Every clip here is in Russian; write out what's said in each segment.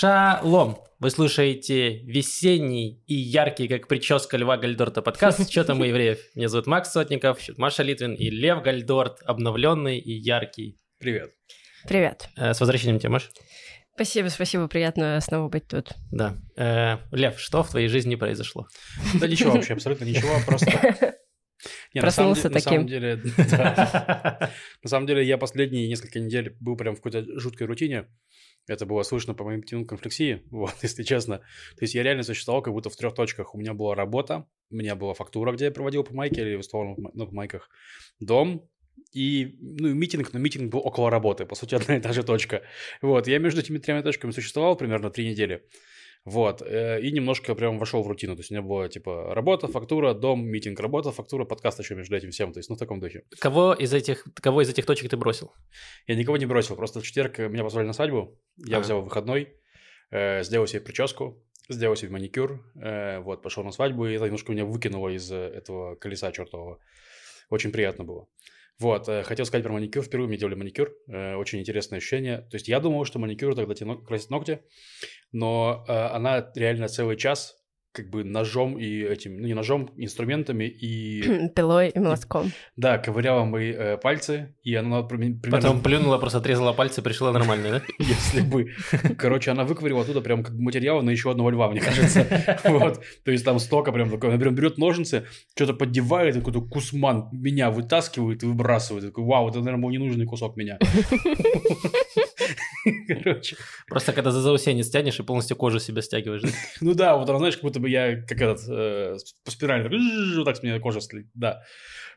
Шалом! Вы слушаете весенний и яркий, как прическа Льва Гальдорта подкаст «Что там у евреев?». Меня зовут Макс Сотников, Маша Литвин и Лев Гальдорт, обновленный и яркий. Привет. Привет. Э, с возвращением тебя, Маш. Спасибо, спасибо, приятно снова быть тут. Да. Э, Лев, что в твоей жизни произошло? Да ничего вообще, абсолютно ничего, просто... Не, Проснулся на самом, таким. На самом, деле, да. на самом деле, я последние несколько недель был прям в какой-то жуткой рутине. Это было слышно по моим тем конфлексии, вот, если честно. То есть я реально существовал как будто в трех точках. У меня была работа, у меня была фактура, где я проводил по майке или выступал на майках, дом, и, ну, митинг, но митинг был около работы, по сути, одна и та же точка. Вот, я между этими тремя точками существовал примерно три недели. Вот, э, и немножко прям вошел в рутину. То есть у меня была типа работа, фактура, дом, митинг, работа, фактура, подкаст еще между этим всем. То есть, ну, в таком духе. Кого из этих, кого из этих точек ты бросил? Я никого не бросил. Просто в четверг меня позвали на свадьбу. Я а. взял выходной, э, сделал себе прическу, сделал себе маникюр, э, вот, пошел на свадьбу, и это немножко меня выкинуло из этого колеса чертового. Очень приятно было. Вот, э, хотел сказать про маникюр. Впервые мне делали маникюр. Э, очень интересное ощущение. То есть я думал, что маникюр тогда тебе красить ногти, но э, она реально целый час как бы ножом и этим, ну не ножом, инструментами и... Пилой и молотком. Да, ковыряла мои э, пальцы, и она примерно... Потом плюнула, просто отрезала пальцы, пришла нормально, да? Если бы. Короче, она выковырила оттуда прям как материал на еще одного льва, мне кажется. Вот. То есть там столько прям такое. Она прям берет ножницы, что-то поддевает, какой-то кусман меня вытаскивает и выбрасывает. Такой, вау, это, наверное, был ненужный кусок меня. Короче. Просто когда за заусенец тянешь и полностью кожу себя стягиваешь. Ну да, вот она, знаешь, как будто бы я, как этот, э, по спирали, вот так с меня кожа слит, да.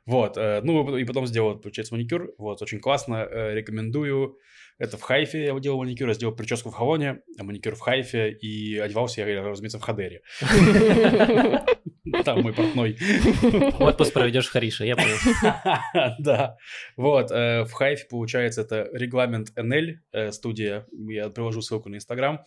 Вот, э, ну и потом сделал, получается, маникюр, вот, очень классно, э, рекомендую. Это в Хайфе я делал маникюр, я сделал прическу в Хавоне, а маникюр в Хайфе, и одевался я, разумеется, в Хадере. Там мой портной. Отпуск проведешь в Харише, я понял. Да. Вот, в Хайфе, получается, это регламент НЛ студия. Я приложу ссылку на Инстаграм.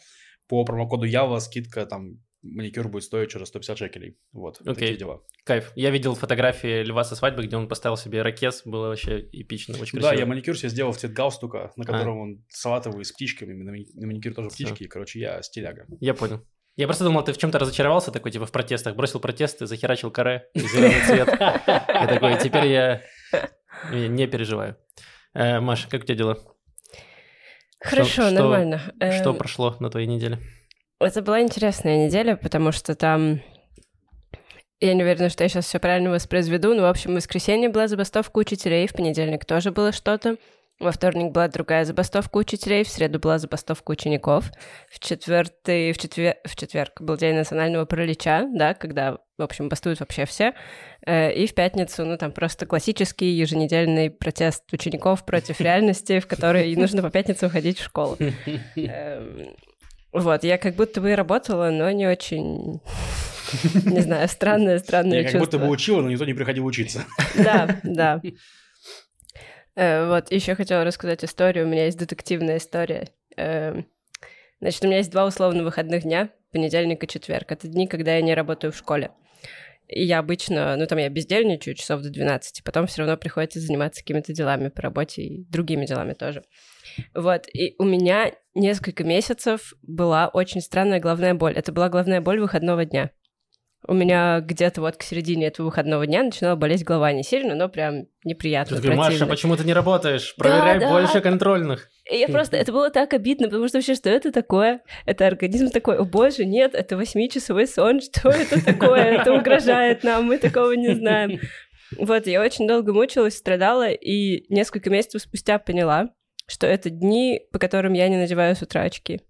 По промокоду Ява скидка там маникюр будет стоить через 150 шекелей. Вот, okay. такие дела. Кайф. Я видел фотографии Льва со свадьбы, где он поставил себе ракет, было вообще эпично, очень красиво. Да, я маникюр себе сделал в цвет галстука, на котором а. он салатовый с птичками, на маникюр тоже птички, и, короче, я стиляга. Я понял. Я просто думал, ты в чем-то разочаровался, такой, типа, в протестах, бросил протесты, захерачил каре, зеленый цвет. Я такой, теперь я не переживаю. Э, Маша, как у тебя дела? Хорошо, нормально. Что эм, прошло на твоей неделе? Это была интересная неделя, потому что там... Я не уверена, что я сейчас все правильно воспроизведу, но, в общем, в воскресенье была забастовка учителей, в понедельник тоже было что-то. Во вторник была другая забастовка учителей, в среду была забастовка учеников, в четвертый, в, четвер... в четверг был день национального паралича, да, когда, в общем, бастуют вообще все, э, и в пятницу, ну, там просто классический еженедельный протест учеников против реальности, в которой нужно по пятницам ходить в школу. Эм, вот, я как будто бы и работала, но не очень... Не знаю, странное, странное чувство. Я как будто бы учила, но никто не приходил учиться. Да, да. Э, вот, еще хотела рассказать историю. У меня есть детективная история. Эм, значит, у меня есть два условно выходных дня, понедельник и четверг. Это дни, когда я не работаю в школе. И я обычно, ну там я бездельничаю часов до 12, потом все равно приходится заниматься какими-то делами по работе и другими делами тоже. Вот, и у меня несколько месяцев была очень странная головная боль. Это была головная боль выходного дня. У меня где-то вот к середине этого выходного дня начинала болеть голова не сильно, но прям неприятно. Ты такой, Маша, почему ты не работаешь? Проверяй да, больше да. контрольных. И я просто, это было так обидно, потому что вообще, что это такое? Это организм такой, о боже, нет, это восьмичасовой сон, что это такое? Это угрожает нам, мы такого не знаем. Вот, я очень долго мучилась, страдала, и несколько месяцев спустя поняла, что это дни, по которым я не надеваю с утра очки.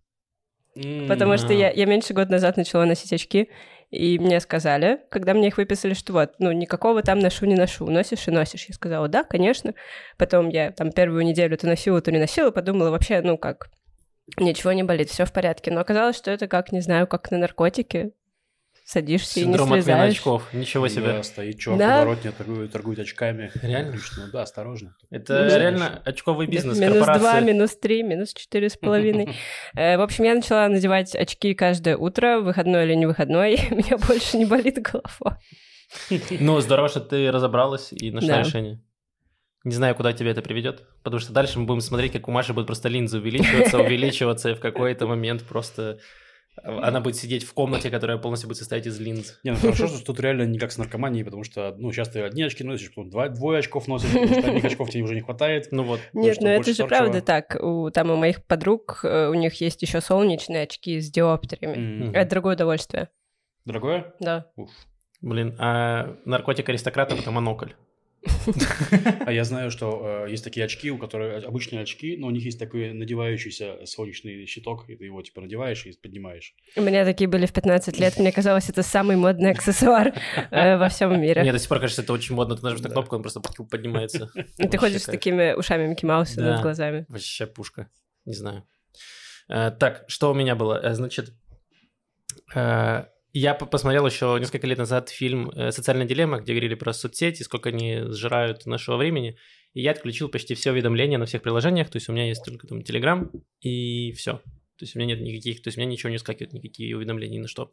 Потому что я, я меньше года назад начала носить очки, и мне сказали, когда мне их выписали, что вот, ну, никакого там ношу, не ношу, носишь и носишь. Я сказала, да, конечно. Потом я там первую неделю то носила, то не носила, подумала, вообще, ну, как, ничего не болит, все в порядке. Но оказалось, что это как, не знаю, как на наркотике садишься Синдром и не слезаешь. очков, ничего себе. Да, стоит чувак да. подворотне, торгует, торгует очками. Реально? Отлично, да, осторожно. Это ну, реально очковый бизнес, Минус два, минус три, минус четыре с половиной. Э, в общем, я начала надевать очки каждое утро, выходной или не выходной, меня больше не болит голова. Ну, здорово, что ты разобралась и нашла решение. Не знаю, куда тебя это приведет, потому что дальше мы будем смотреть, как у Маши будет просто линза увеличиваться, увеличиваться, и в какой-то момент просто она будет сидеть в комнате, которая полностью будет состоять из линз. Не, ну хорошо, что тут реально не как с наркоманией, потому что, ну, сейчас ты одни очки носишь, потом два, двое очков носишь, потому что одних очков тебе уже не хватает. Ну вот. Нет, ну это же правда так. У, там у моих подруг, э, у них есть еще солнечные очки с диоптриями. Это другое удовольствие. Дорогое? Да. Уф. Блин, а наркотик аристократов это монокль. А я знаю, что э, есть такие очки, у которых обычные очки, но у них есть такой надевающийся солнечный щиток, и ты его типа надеваешь и поднимаешь. У меня такие были в 15 лет, мне казалось, это самый модный аксессуар э, во всем мире. Мне до сих пор кажется, это очень модно, ты нажмешь на кнопку, он просто поднимается. И ты ходишь с такими ушами Микки Мауса над глазами. Вообще пушка, не знаю. Э, так, что у меня было? Э, значит, э, я посмотрел еще несколько лет назад фильм э, «Социальная дилемма», где говорили про соцсети, сколько они сжирают нашего времени. И я отключил почти все уведомления на всех приложениях. То есть у меня есть только там Telegram и все. То есть у меня нет никаких, то есть у меня ничего не скакивает, никакие уведомления ни на что.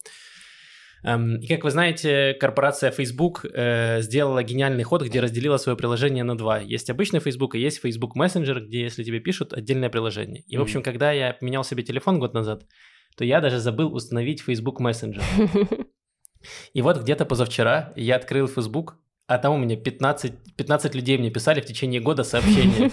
Эм, и как вы знаете, корпорация Facebook э, сделала гениальный ход, где разделила свое приложение на два. Есть обычный Facebook и есть Facebook Messenger, где, если тебе пишут, отдельное приложение. И, в общем, когда я поменял себе телефон год назад, то я даже забыл установить Facebook Messenger. И вот где-то позавчера я открыл Facebook, а там у меня 15, 15 людей мне писали в течение года сообщения.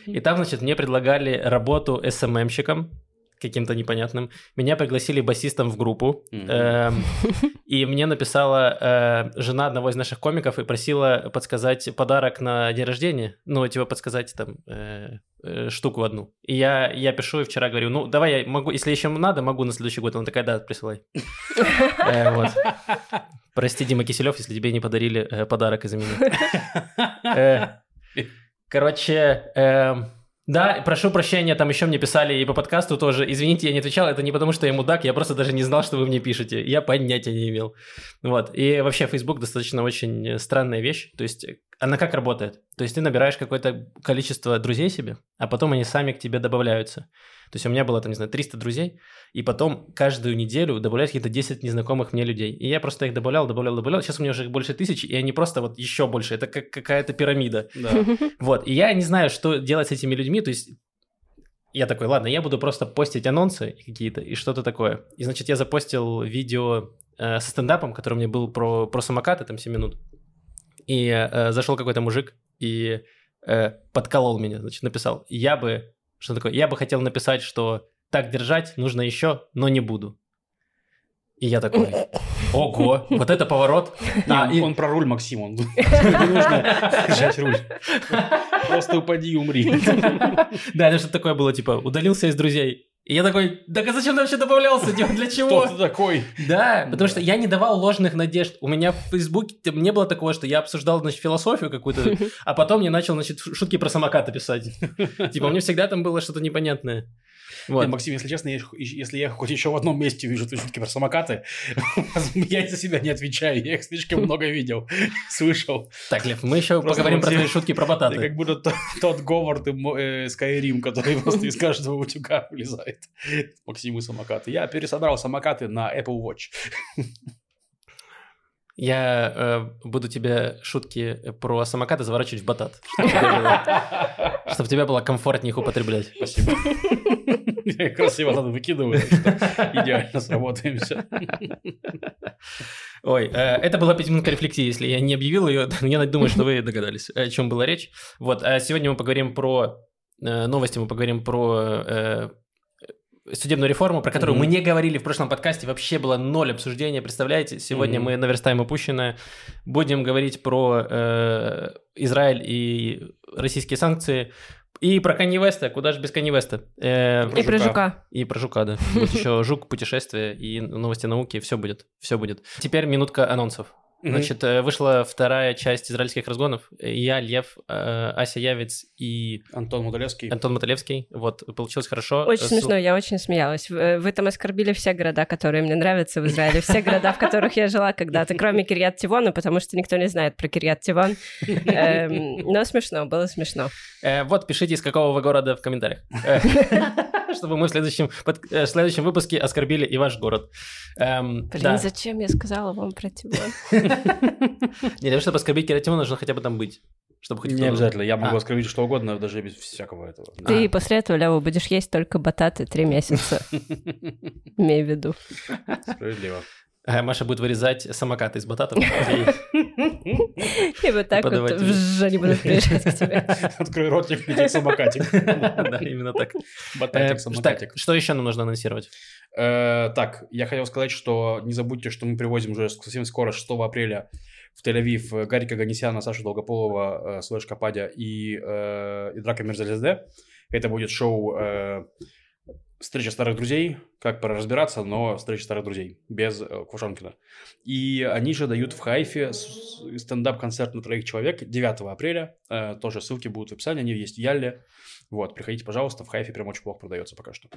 И там, значит, мне предлагали работу СММщиком, каким-то непонятным. Меня пригласили басистом в группу, mm-hmm. э, и мне написала э, жена одного из наших комиков и просила подсказать подарок на день рождения, ну, типа подсказать там э, э, штуку одну. И я, я пишу и вчера говорю, ну, давай я могу, если еще надо, могу на следующий год. Она такая, да, присылай. Э. Прости, Дима Киселев, если тебе не подарили э, подарок из-за меня. Короче, эм, да, прошу прощения, там еще мне писали и по подкасту тоже. Извините, я не отвечал, это не потому, что я мудак, я просто даже не знал, что вы мне пишете. Я понятия не имел. Вот. И вообще Facebook достаточно очень странная вещь. То есть она как работает? То есть ты набираешь какое-то количество друзей себе, а потом они сами к тебе добавляются. То есть у меня было там, не знаю, 300 друзей, и потом каждую неделю добавляют какие-то 10 незнакомых мне людей. И я просто их добавлял, добавлял, добавлял. Сейчас у меня уже их больше тысячи, и они просто вот еще больше. Это как какая-то пирамида. Да. Вот. И я не знаю, что делать с этими людьми. То есть я такой, ладно, я буду просто постить анонсы какие-то и что-то такое. И, значит, я запостил видео э, со стендапом, который у меня был про, про самокаты, там 7 минут. И э, зашел какой-то мужик и э, подколол меня, значит, написал, я бы что такое? Я бы хотел написать, что так держать нужно еще, но не буду. И я такой, ого, вот это поворот. А, и... Он про руль, Максим, он не нужно держать руль. Просто упади и умри. Да, это что такое было, типа, удалился из друзей, и я такой, так а зачем ты вообще добавлялся? Для чего? Кто ты такой? Да, потому что я не давал ложных надежд. У меня в Фейсбуке не было такого, что я обсуждал, значит, философию какую-то, а потом я начал, значит, шутки про самокаты писать. Типа, меня всегда там было что-то непонятное. Вот. Нет, Максим, если честно, я, если я хоть еще в одном месте вижу твои шутки про самокаты, я за себя не отвечаю, я их слишком много видел, слышал. Так, Лев, мы еще поговорим про твои шутки про бататы. как будто тот, Говард э, Skyrim, который просто из каждого утюга вылезает. Максим и самокаты. Я пересобрал самокаты на Apple Watch. Я э, буду тебе шутки про самокаты заворачивать в батат, чтобы тебе было комфортнее их употреблять. Спасибо. Красиво надо выкидывать, идеально сработаемся. Ой, э, это была пятиминутка рефлексии, если я не объявил ее, я думаю, что вы догадались, о чем была речь. Вот, а сегодня мы поговорим про э, новости, мы поговорим про э, судебную реформу, про которую mm-hmm. мы не говорили в прошлом подкасте, вообще было ноль обсуждения, представляете? Сегодня mm-hmm. мы наверстаем упущенное. Будем говорить про э, Израиль и российские санкции. И про Канни Веста, куда же без Канни Веста. Э, и про жука. И про жука, да. Будет еще жук, путешествие и новости науки, все будет, все будет. Теперь минутка анонсов. Значит, mm-hmm. вышла вторая часть израильских разгонов. Я, Лев, э, Ася Явец и... Антон Мотолевский. Антон Мотолевский. Вот, получилось хорошо. Очень Су... смешно, я очень смеялась. Вы там оскорбили все города, которые мне нравятся в Израиле. Все города, в которых я жила когда-то, кроме Кирьят Тивона, потому что никто не знает про Кирьят Тивон. Эм, но смешно, было смешно. Вот, пишите, из какого вы города в комментариях. Чтобы мы в следующем, под, э, в следующем выпуске оскорбили и ваш город. Эм, Блин, да. зачем я сказала вам про тебя? Не, для того, чтобы оскорбить креативно, нужно хотя бы там быть. Чтобы хоть Не обязательно, я могу А. оскорбить что угодно, даже без всякого этого. Ты после этого, Лява, будешь есть только бататы три месяца, имей в виду. Справедливо. А Маша будет вырезать самокаты из бататов. и- вот так вот они будут приезжать к тебе. Открой ротик, летит самокатик. Да, именно так. Э, Бататик, Так, самокатик. что еще нам нужно анонсировать? Э, Так, я хотел сказать, что не забудьте, что мы привозим уже совсем скоро, 6 апреля, в Тель-Авив э, Гарика Ганесяна, Сашу Долгополова, э, Слэш Кападя и, э, и Драка Мерзалезде. Это будет шоу э, «Встреча старых друзей», как пора разбираться, но «Встреча старых друзей», без э, Квашонкина. И они же дают в Хайфе стендап-концерт на троих человек 9 апреля. Э, Тоже ссылки будут в описании, они есть в Ялле. Вот, приходите, пожалуйста, в Хайфе прям очень плохо продается пока что.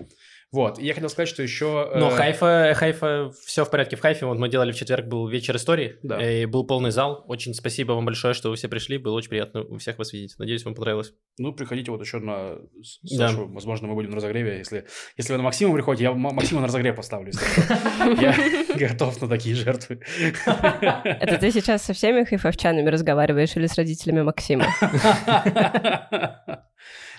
Вот, и я хотел сказать, что еще... Но э, Хайфа, Хайфа, все в порядке в Хайфе. Вот мы делали в четверг, был вечер истории, Да. и был полный зал. Очень спасибо вам большое, что вы все пришли. Было очень приятно у всех вас видеть. Надеюсь, вам понравилось. Ну, приходите вот еще на с- Да. Сашу. Возможно, мы будем на разогреве. Если, если вы на Максима приходите, я Максима на разогрев поставлю. Я готов на такие жертвы. Это ты сейчас со всеми хайфовчанами разговариваешь или с родителями Максима?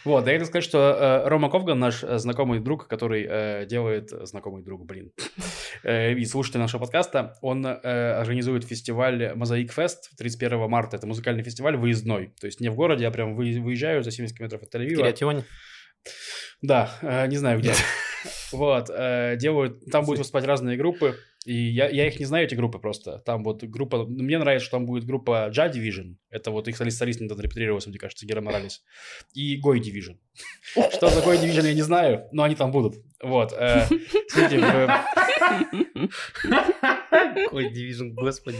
Вот, я хотел сказать, что э, Рома Ковган, наш э, знакомый друг, который э, делает... Знакомый друг, блин. э, и слушатель нашего подкаста, он э, организует фестиваль Мозаик Фест 31 марта. Это музыкальный фестиваль выездной. То есть не в городе, а прям вы- выезжаю за 70 километров от Тель-Авива. Креативонь. Да, э, не знаю где. Вот, э, делают, там будут выступать разные группы, и я, я их не знаю, эти группы просто. Там вот группа, ну, мне нравится, что там будет группа Ja Division, это вот их солист, солист недавно репетировался, мне кажется, Гера Моралес, и Goy Division. Что за Goy Division, я не знаю, но они там будут. Вот. э, смотрите, в- Ой, Division, господи.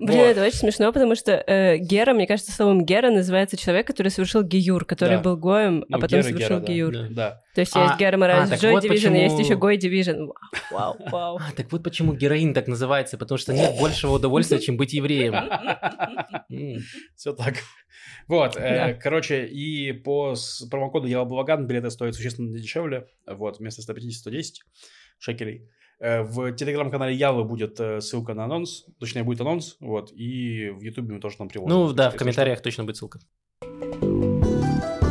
Блин, Вот. это очень смешно, потому что э, Гера, мне кажется, словом Гера называется человек, который совершил гиюр, который Да. был гоем, а Ну, потом Гера, совершил Гера, да. гиюр. Да. Да. То есть А, есть Гера Моралес а, Joy вот Division, есть еще Гой Division. Вау, вау. А, так вот почему героин так называется, потому что нет большего удовольствия, чем быть евреем. Все так. Вот, э, короче, и по промокоду Я Благан билеты стоят существенно дешевле. Вот, вместо 150-110 шекелей. Э, В телеграм-канале Явы будет э, ссылка на анонс, точнее будет анонс, вот, и в ютубе мы тоже там приложим. Ну да, в комментариях точно будет ссылка.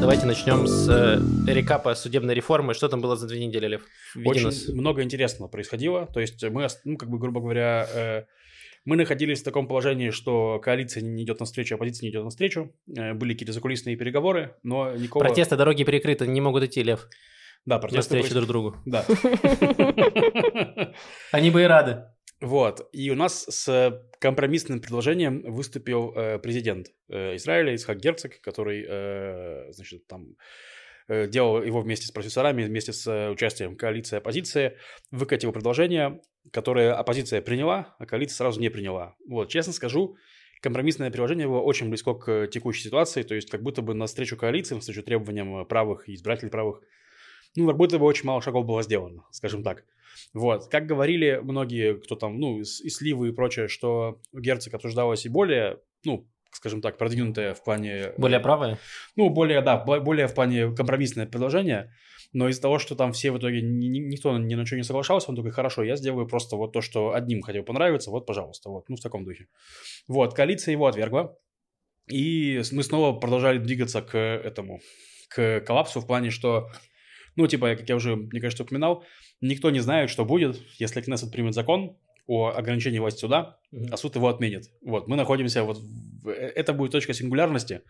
Давайте начнем с э, рекапа судебной реформы. Что там было за две недели, Лев? Введи Очень нас. много интересного происходило. То есть мы, ну, как бы, грубо говоря, э, мы находились в таком положении, что коалиция не идет навстречу, оппозиция не идет навстречу. Э, Были какие-то закулисные переговоры, но никакого... Протесты, дороги перекрыты, не могут идти, Лев, Да, протесты навстречу друг другу. Да. Они бы и рады. Вот. И у нас с компромиссным предложением выступил э, президент э, Израиля Исхак Герцог, который, э, значит, там э, делал его вместе с профессорами, вместе с э, участием коалиции и оппозиции, выкатил предложение, которое оппозиция приняла, а коалиция сразу не приняла. Вот, честно скажу, компромиссное приложение было очень близко к текущей ситуации, то есть как будто бы навстречу коалиции, навстречу требованиям правых избирателей правых, ну, как будто бы очень мало шагов было сделано, скажем так. Вот, как говорили многие, кто там, ну, из Сливы и прочее, что у Герцог обсуждалось и более, ну, скажем так, продвинутое в плане... Более правые? Ну, более, да, бо- более в плане компромиссное предложение, но из-за того, что там все в итоге, ни- ни- никто ни на что не соглашался, он такой, хорошо, я сделаю просто вот то, что одним хотел понравиться, вот, пожалуйста, вот, ну, в таком духе. Вот, коалиция его отвергла, и мы снова продолжали двигаться к этому, к коллапсу в плане, что, ну, типа, как я уже, мне кажется, упоминал, никто не знает, что будет, если Кнессет примет закон о ограничении власти суда, а суд его отменит. Вот, мы находимся вот... в- э, Это будет точка сингулярности,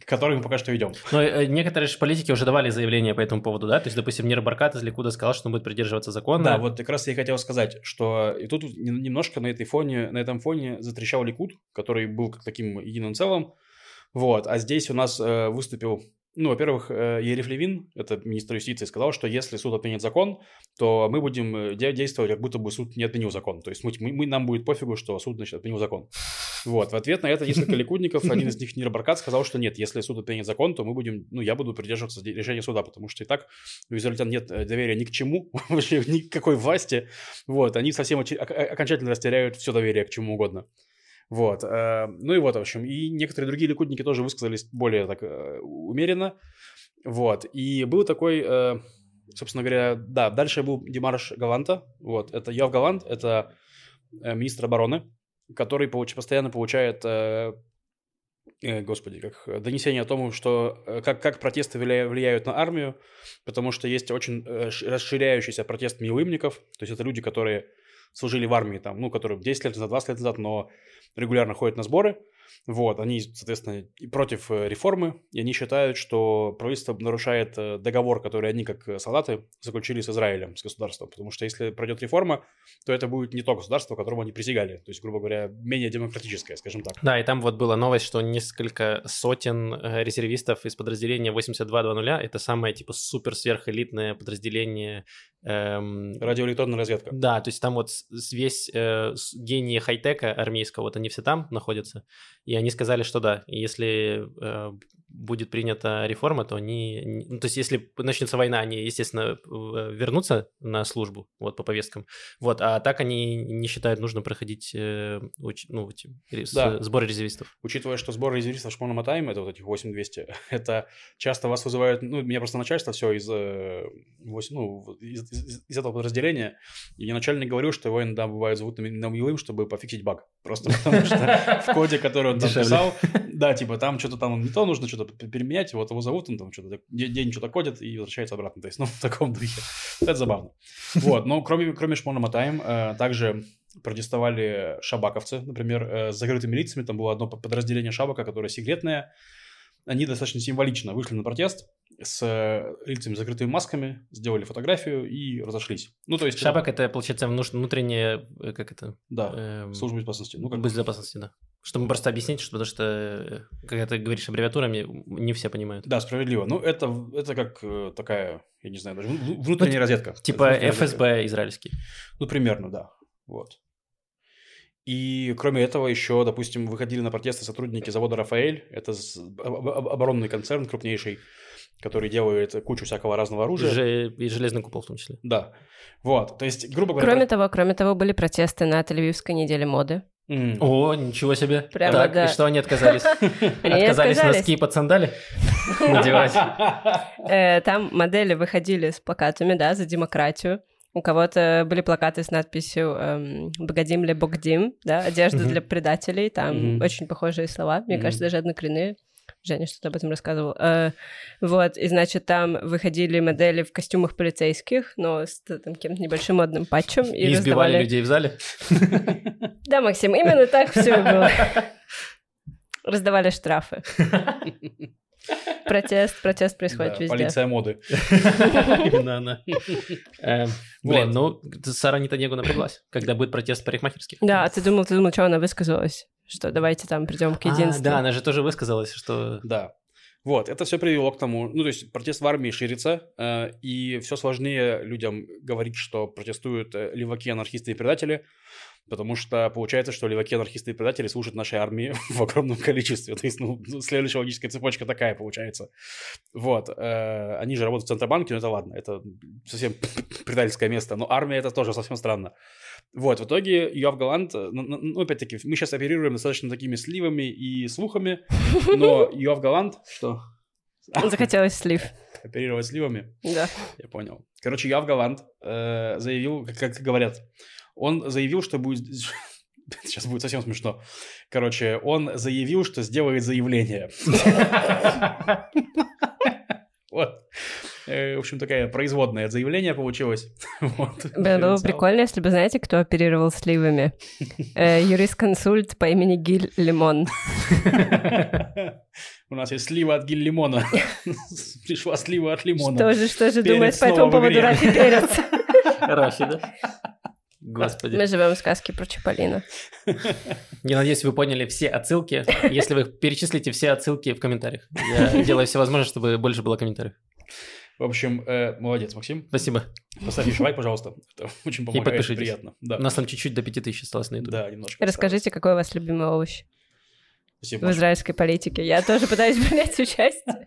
к которой мы пока что идем. Но э, некоторые же политики уже давали заявления по этому поводу, да? То есть, допустим, Нир Баркат из Ликуда сказал, что он будет придерживаться закона. Да, вот как раз я и хотел сказать, что и тут нем- немножко на этой фоне, на этом фоне затрещал Ликуд, который был как таким единым целым. Вот, а здесь у нас э, выступил, ну, во-первых, э, Ериф Левин, это министр юстиции, сказал, что если суд отменит закон, то мы будем э, де- действовать, как будто бы суд не отменил закон. То есть мы, мы- нам будет пофигу, что суд, значит, отменил закон. Вот, в ответ на это несколько ликудников, один из них, Нир Баркат, сказал, что нет, если суд отменит закон, то мы будем, ну, я буду придерживаться де- решения суда, потому что и так у израильтян нет э, доверия ни к чему, вообще ни какой власти. Вот, они совсем окончательно растеряют все доверие к чему угодно. Вот, э, ну и вот, в общем, и некоторые другие ликудники тоже высказались более так э, умеренно. Вот, и был такой, э, собственно говоря, да, дальше был Димарш Галанта, вот, это Йов Галант, это министр обороны, который получ, постоянно получает, господи, как донесение о том, что как, как протесты влия- влияют на армию, потому что есть очень расширяющийся протест милымников, то есть это люди, которые служили в армии, там, ну, которые 10 лет назад, 20 лет назад, но регулярно ходят на сборы, вот, они, соответственно, против э, реформы, и они считают, что правительство нарушает э, договор, который они, как э, солдаты, заключили с Израилем, с государством. Потому что если пройдет реформа, то это будет не то государство, которому они присягали. То есть, грубо говоря, менее демократическое, скажем так. Да, и там вот была новость, что несколько сотен резервистов из подразделения 8220, это самое типа супер сверхэлитное подразделение. Эм, Радиоэлектронная разведка. Да, то есть там вот весь э, гений хай-тека армейского, вот они все там находятся, и они сказали, что да, если э, будет принята реформа, то они, ну, то есть если начнется война, они, естественно, в- вернутся на службу, вот, по повесткам, вот, а так они не считают нужно проходить, э, уч- ну, рез- Да. сборы резервистов. Учитывая, что сбор резервистов Шмона Матайм, это вот этих 8200, это часто вас вызывают, ну, меня просто начальство все из, э, вось- ну, из, из- из этого подразделения, и мне начальник говорил, что его иногда бывает зовут на, ми- на милым, чтобы пофиксить баг, просто потому что в коде, который он там Дешевле. писал, да, типа там что-то там не то нужно что-то п- переменять, вот его зовут, он там что-то день что-то кодит и возвращается обратно, то есть, ну, в таком духе. Это забавно. Вот, но кроме, кроме Шмона Матайм, э, также протестовали шабаковцы, например, э, с закрытыми лицами. Там было одно подразделение шабака, которое секретное. Они достаточно символично вышли на протест с э, лицами закрытыми масками, сделали фотографию и разошлись. Ну, то есть... Шабак это, получается, внутренняя, как это? Да, эм, служба безопасности. Ну, как безопасности, да. Чтобы просто объяснить, что, потому что, э, когда ты говоришь аббревиатурами, не все понимают. Да, справедливо. Ну, это, это как э, такая, я не знаю, даже внутренняя разведка. Типа Внутренняя разведка. ФСБ израильский. Ну, примерно, да. Вот. И кроме этого еще, допустим, выходили на протесты сотрудники завода «Рафаэль». Это оборонный концерн крупнейший, который делает кучу всякого разного оружия. Же- И железный купол в том числе. Да. Вот. То есть, грубо говоря... Кроме того, кроме того, были протесты на Тель-Авивской неделе моды. М. О, ничего себе. Прямо, так, да. и что они отказались? Отказались носки под сандали надевать. Э, Там модели выходили с плакатами, да, за демократию. У кого-то были плакаты с надписью эм, «Богодим ли Богдим», да, одежда для предателей, там очень похожие слова, мне Мгм. кажется, даже однокоренные. Женя что-то об этом рассказывал. Э, вот, и, значит, там выходили модели в костюмах полицейских, но с там каким-то небольшим модным патчем. И, И избивали раздавали- людей в зале. Да, Максим, именно так все и было. Раздавали штрафы. Протест, протест происходит Да, везде. Полиция моды. Именно она. Э, Блин, ну, Сара Нетаньягу напряглась, когда будет протест парикмахерских. Да, а ты думал, ты думал, что она высказалась? Что давайте там придем к А, единству. Да, она же тоже высказалась, что... Да. Вот, это все привело к тому, ну, то есть протест в армии ширится, э, и все сложнее людям говорить, что протестуют э, леваки, анархисты и предатели, потому что получается, что леваки, анархисты и предатели служат нашей армии в огромном количестве. То есть, ну, следующая логическая цепочка такая получается. Вот. э, они же работают в Центробанке, но это ладно, это совсем предательское место, но армия это тоже совсем странно. Вот, в итоге Йоав Галант, э, ну, ну, ну, опять-таки, мы сейчас оперируем достаточно такими сливами и слухами, но Йоав Галант, что? Захотелось слив. Оперировать сливами, Да. я понял. Короче, Йоав Галант э, заявил, как, как говорят, он заявил, что будет... Сейчас будет совсем смешно. Короче, он заявил, что сделает заявление. Вот. Э, В общем, такая производная от заявления получилось. Вот. Блин, было бы прикольно, если бы, знаете, кто оперировал сливами? Э, Юрист-консульт по имени Гиль Лимон. У нас есть слива от гель-лимона. Пришла слива от лимона. Что же, что же думает по этому поводу. Рафи Перец? Хороший, да? Господи. Мы живем в сказке про Чаполина. Я надеюсь, вы поняли все отсылки. Если вы перечислите все отсылки в комментариях. Я делаю все возможное, чтобы больше было комментариев. В общем, э, молодец, Максим. Спасибо. Поставьте лайк, пожалуйста. Это очень помогает. подпишитесь. Приятно. Да. У нас там чуть-чуть до 5000 осталось на YouTube. Да, немножко. Расскажите, какой у вас любимый овощ Спасибо. в Маша. израильской политике? Я тоже пытаюсь принять участие.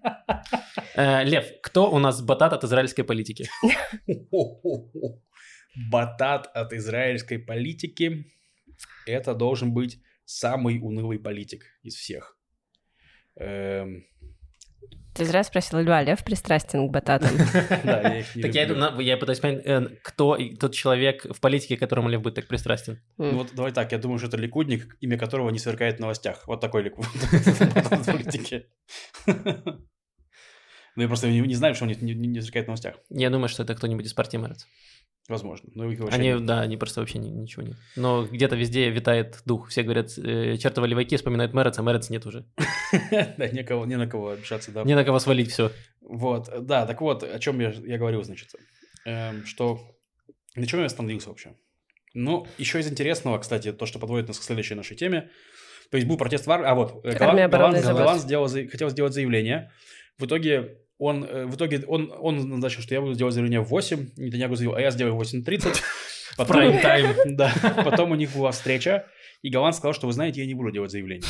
Э, Лев, кто у нас батат от израильской политики? Батат от израильской политики. Это должен быть самый унылый политик из всех. Эм, Ты зря спросил, Льва, Лев пристрастен к бататам. Да, я их не Так я, пытаюсь понять, э, кто тот человек в политике, которому Лев будет так пристрастен. Ну вот давай так, я думаю, что это ликудник, имя которого не сверкает в новостях. Вот такой ликуд в политике. Ну, я просто не, знаю, что он не, не- не сверкает в новостях. Я думаю, что это кто-нибудь из партии Мэрец. Возможно. Но их вообще Они, нет. да, они просто вообще ни- ничего нет. Но где-то везде витает дух. Все говорят, э, чертовы леваки вспоминают Мэрец, а Мэрец нет уже. Да, некого, не на кого обижаться, да. Не на кого свалить все. Вот, да, так вот, о чем я, я говорил, значит, Эм, что на чем я остановился вообще? Ну, еще из интересного, кстати, то, что подводит нас к следующей нашей теме. То есть был протест в армии, а вот, э, Голланд, Голланд- сделал, хотел сделать заявление. В итоге он, э, в итоге он, он назначил, что я буду делать заявление в 8, Нетаньягу заявил, а я сделаю в 8.30. Потом- Прайм-тайм. Да, потом у них была встреча, и Голланд сказал, что вы знаете, я не буду делать заявление.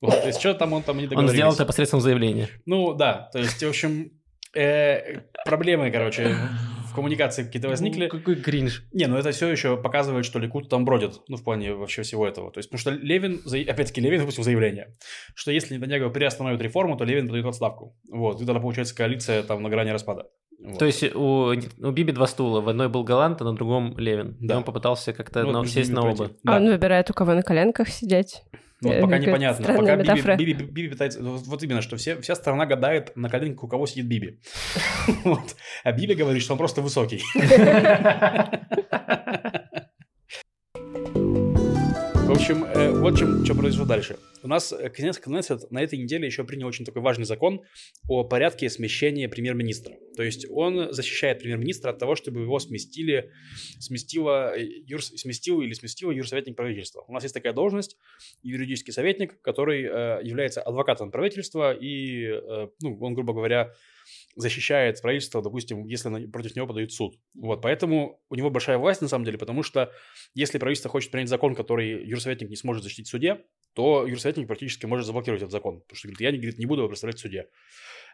Вот, то есть, что там он там не Он сделал это посредством заявления. Ну да, то есть, в общем, э, проблемы, короче, в коммуникации какие-то возникли. Ну, Какой кринж. Не, ну это все еще показывает, что Ликут там бродит, ну, в плане вообще всего этого. То есть, потому что Левин, опять-таки, Левин выпустил заявление, что если Нетаньягу приостановит реформу, то Левин подает в отставку. Вот, и тогда получается коалиция там на грани распада. Вот. То есть у, у Биби два стула. В одной был Галант, а на другом Левин. И Да. он попытался как-то Ну, на- сесть на оба. А Да. он выбирает, у кого на коленках сидеть. Ну, вот Э, пока непонятно. Пока Биби, метафора. Биби, Биби пытается... Вот, вот именно, что все, вся страна гадает на коленках, у кого сидит Биби. Вот. А Биби говорит, что он просто высокий. Общем, э, вот чем, что произошло дальше. У нас э, Кнессет Кнессет на этой неделе еще принял очень такой важный закон о порядке смещения премьер-министра. То есть он защищает премьер-министра от того, чтобы его сместили, сместила, э, юр, сместил или сместила юрсоветник правительства. У нас есть такая должность, юридический советник, который э, является адвокатом правительства и, э, ну, он, грубо говоря, защищает правительство, допустим, если против него подают суд. Вот, поэтому у него большая власть, на самом деле, потому что если правительство хочет принять закон, который юрсоветник не сможет защитить в суде, то юрсоветник практически может заблокировать этот закон, потому что говорит, я не, говорит, не буду его представлять в суде.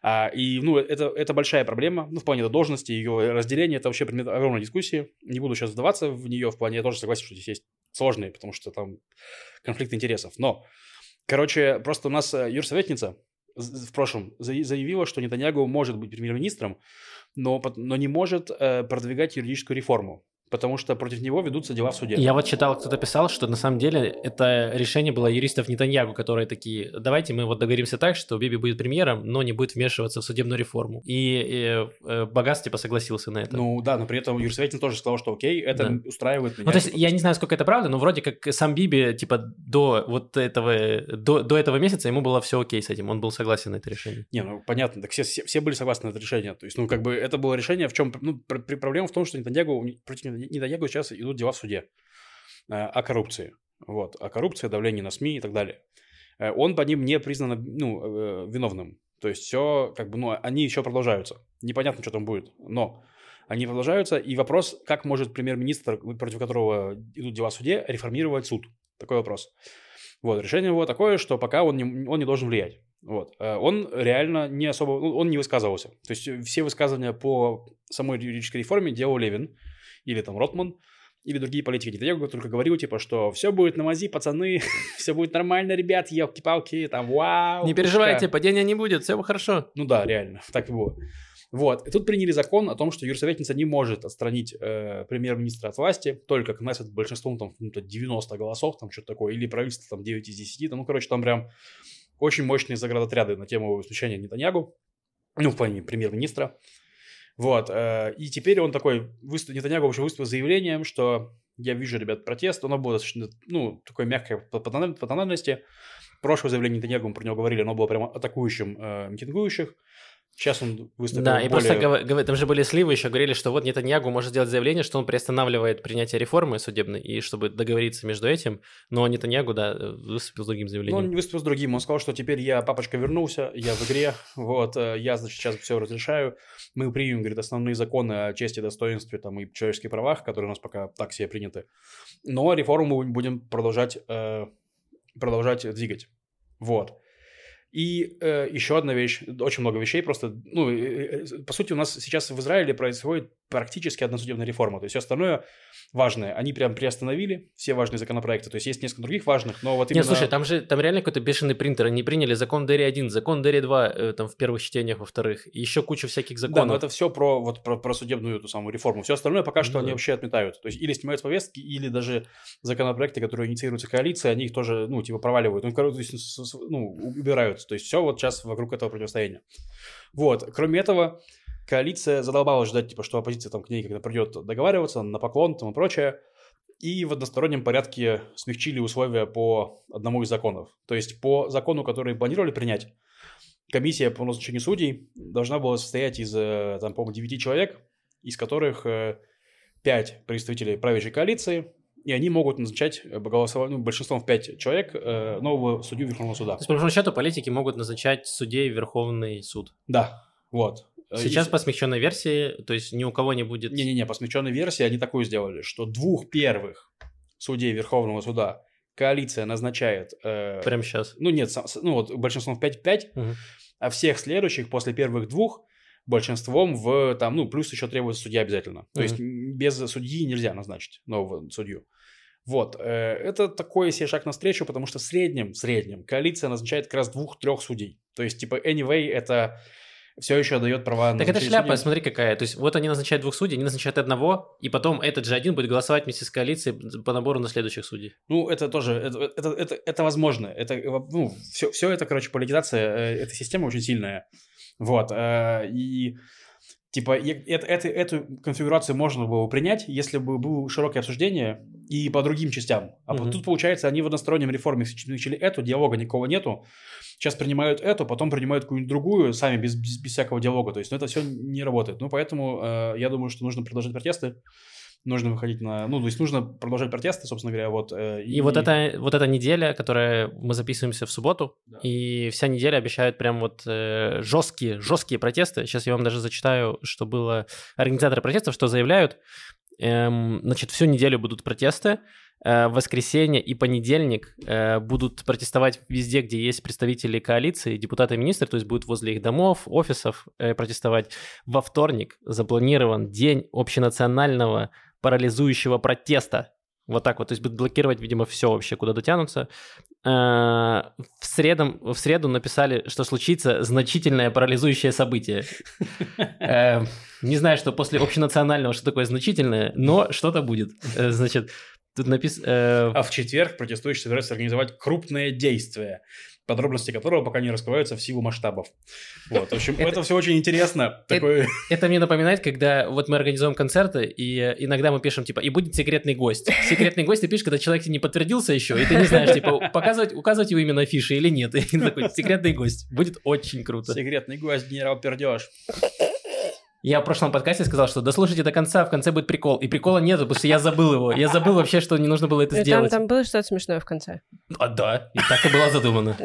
А, и, ну, это, это большая проблема, ну, в плане должности, ее разделения, это вообще предмет огромной дискуссии. Не буду сейчас вдаваться в нее, в плане, я тоже согласен, что здесь есть сложные, потому что там конфликт интересов. Но, короче, просто у нас э, юрсоветница в прошлом за- заявила, что Нетаньягу может быть премьер-министром, но, но не может э, продвигать юридическую реформу, потому что против него ведутся дела в суде. Я вот читал, кто-то писал, что на самом деле это решение было юристов Нетаньягу, которые такие, давайте мы вот договоримся так, что Биби будет премьером, но не будет вмешиваться в судебную реформу. И, э, э, Багас типа согласился на это. Ну да, но при этом юрсоветник тоже сказал, что окей, это Да. устраивает меня. Ну, то есть, я не знаю, сколько это правда, но вроде как сам Биби, типа, до вот этого, до, до этого месяца ему было все окей с этим, он был согласен на это решение. Не, ну понятно, так все, все, все были согласны на это решение. То есть, ну, как бы это было решение, в чем, ну, пр- пр- проблема в том, что Нетаньягу, против Нетаньягу сейчас идут дела в суде э, о коррупции. Вот, о коррупции, давлении на СМИ и так далее. Э, Он по ним не признан, ну, э, виновным. То есть все, как бы, ну, они еще продолжаются. Непонятно, что там будет, но они продолжаются. И вопрос, как может премьер-министр, против которого идут дела в суде, реформировать суд? Такой вопрос. Вот, решение его такое, что пока он не, он не должен влиять. Вот. Он реально не особо, ну, он не высказывался. То есть все высказывания по самой юридической реформе делал Левин или там Ротман, или другие политики. Нетаньягу только говорил, типа, что все будет на мази, пацаны, все будет нормально, ребят, елки-палки, там, вау. не пушка». переживайте, падения не будет, все хорошо. Ну да, реально, так и было. Вот. И тут приняли закон о том, что юрсоветница не может отстранить э, премьер-министра от власти, только Кнессет большинством, там, ну, то 90 голосов, там, что-то такое, или правительство, там, 9 из 10, там, ну, короче, там прям очень мощные заградотряды на тему исключения Нетаньягу, ну, в плане премьер-министра. Вот. э, и теперь он такой, выступ, Нетаньягу вообще выступил с заявлением, что я вижу, ребят, протест, оно было достаточно, ну, такой мягкой по, по по тональности. Прошлое заявление Нетаньягу, мы про него говорили, оно было прямо атакующим э, митингующих. Сейчас он выступил Да, и более... просто гов- там же были сливы, еще говорили, что вот Нетаньягу может сделать заявление, что он приостанавливает принятие реформы судебной, и чтобы договориться между этим, но Нетаньягу, да, выступил с другим Ну, заявлением. он не выступил с другим. Он сказал, что теперь я, папочка, вернулся, я в игре, вот, э, я, значит, сейчас все разрешаю. Мы примем, говорит, основные законы о чести, достоинстве там, и человеческих правах, которые у нас пока так себе приняты. Но реформу мы будем продолжать, э, продолжать двигать. Вот. И э, еще одна вещь, очень много вещей просто, ну, э, э, по сути, у нас сейчас в Израиле происходит практически одна судебная реформа. То есть все остальное важное, они прям приостановили все важные законопроекты. То есть есть несколько других важных, но вот именно... Нет, слушай, там же там реально какой-то бешеный принтер. Они приняли закон Дерри 1, закон Дерри 2 э, там в первых чтениях, во вторых. И еще куча всяких Да, законов. но это все про, вот, про, про судебную эту самую реформу. Все остальное пока что Ну они да. вообще отметают. То есть или снимают повестки, или даже законопроекты, которые инициируются коалицией, они их тоже, ну, типа, проваливают. Ну, короче, ну, убирают. То есть все вот сейчас вокруг этого противостояния. Вот. Кроме этого, коалиция задолбалась ждать, типа, что оппозиция там к ней когда придет договариваться на поклон там и прочее. И в одностороннем порядке смягчили условия по одному из законов. То есть по закону, который планировали принять, комиссия по назначению судей должна была состоять из, э, там, по-моему, 9 человек, из которых 5 представителей правящей коалиции, и они могут назначать э, голосова- ну, большинством в 5 человек э, нового судью Верховного суда. То есть, по большому счету, политики могут назначать судей Верховный суд. Да, вот. Э, Сейчас если- по смягченной версии, то есть ни у кого не будет... Не-не-не, по смягченной версии они такую сделали, что двух первых судей Верховного суда коалиция назначает... э, Прямо сейчас. Ну, нет, сам- ну вот большинством в 5-5, Мгм. а всех следующих после первых двух большинством в там, ну, плюс еще требуется судья обязательно. То Мгм. есть без судьи нельзя назначить нового судью. Вот, э, это такой себе шаг навстречу, потому что в среднем, в среднем коалиция назначает как раз двух-трех судей. То есть, типа, anyway, это все еще дает права Так это шляпа, судей. смотри какая. То есть вот они назначают двух судей, они назначают одного, и потом этот же один будет голосовать вместе с коалицией по набору на следующих судей. Ну, это тоже, это, это, это, это возможно. Это, э, ну, все, все это, короче, политизация, эта система очень сильная. Вот, э, и типа это, это- эту конфигурацию можно было принять, если бы было широкое обсуждение и по другим частям. А вот Мгм. тут, получается, они в одностороннем реформе смягчили эту, диалога никого нету. Сейчас принимают эту, потом принимают какую-нибудь другую, сами без, без, без всякого диалога. То есть, ну, это все не работает. Ну, поэтому э, я думаю, что нужно продолжать протесты. Нужно выходить на... Ну, то есть, нужно продолжать протесты, собственно говоря, вот. э, И, вот, эта, вот эта неделя, которая мы записываемся в субботу, Да. и вся неделя обещают прям вот э, жесткие, жесткие протесты. Сейчас я вам даже зачитаю, что было организаторы протестов, что заявляют. Эм, значит, всю неделю будут протесты. Э, в воскресенье и понедельник э, будут протестовать везде, где есть представители коалиции, депутаты и министры, то есть будут возле их домов, офисов э, протестовать. Во вторник запланирован день общенационального парализующего протеста. Вот так вот, то есть будут блокировать, видимо, все вообще, куда дотянутся. Э, В, средом, в среду написали, что случится значительное парализующее событие. Э, Не знаю, что после общенационального, что такое значительное, но что-то будет. Э, Значит, тут написано... А в четверг протестующие собираются организовать крупное действие, подробности которого пока не раскрываются в силу масштабов. Вот, в общем, это все очень интересно. Такой... Это мне напоминает, когда вот мы организуем концерты, и э, иногда мы пишем, типа, и будет секретный гость. Секретный гость ты пишешь, когда человек не подтвердился еще, и ты не знаешь, типа, показывать, указывать его имя на афише или нет. И такой, секретный гость. Будет очень круто. Секретный гость, генерал Пердеж. Я в прошлом подкасте сказал, что дослушайте до конца, в конце будет прикол. И прикола нету, потому что я забыл его. Я забыл вообще, что не нужно было это Там, сделать. там было что-то смешное в конце. А, да, и так и было задумано.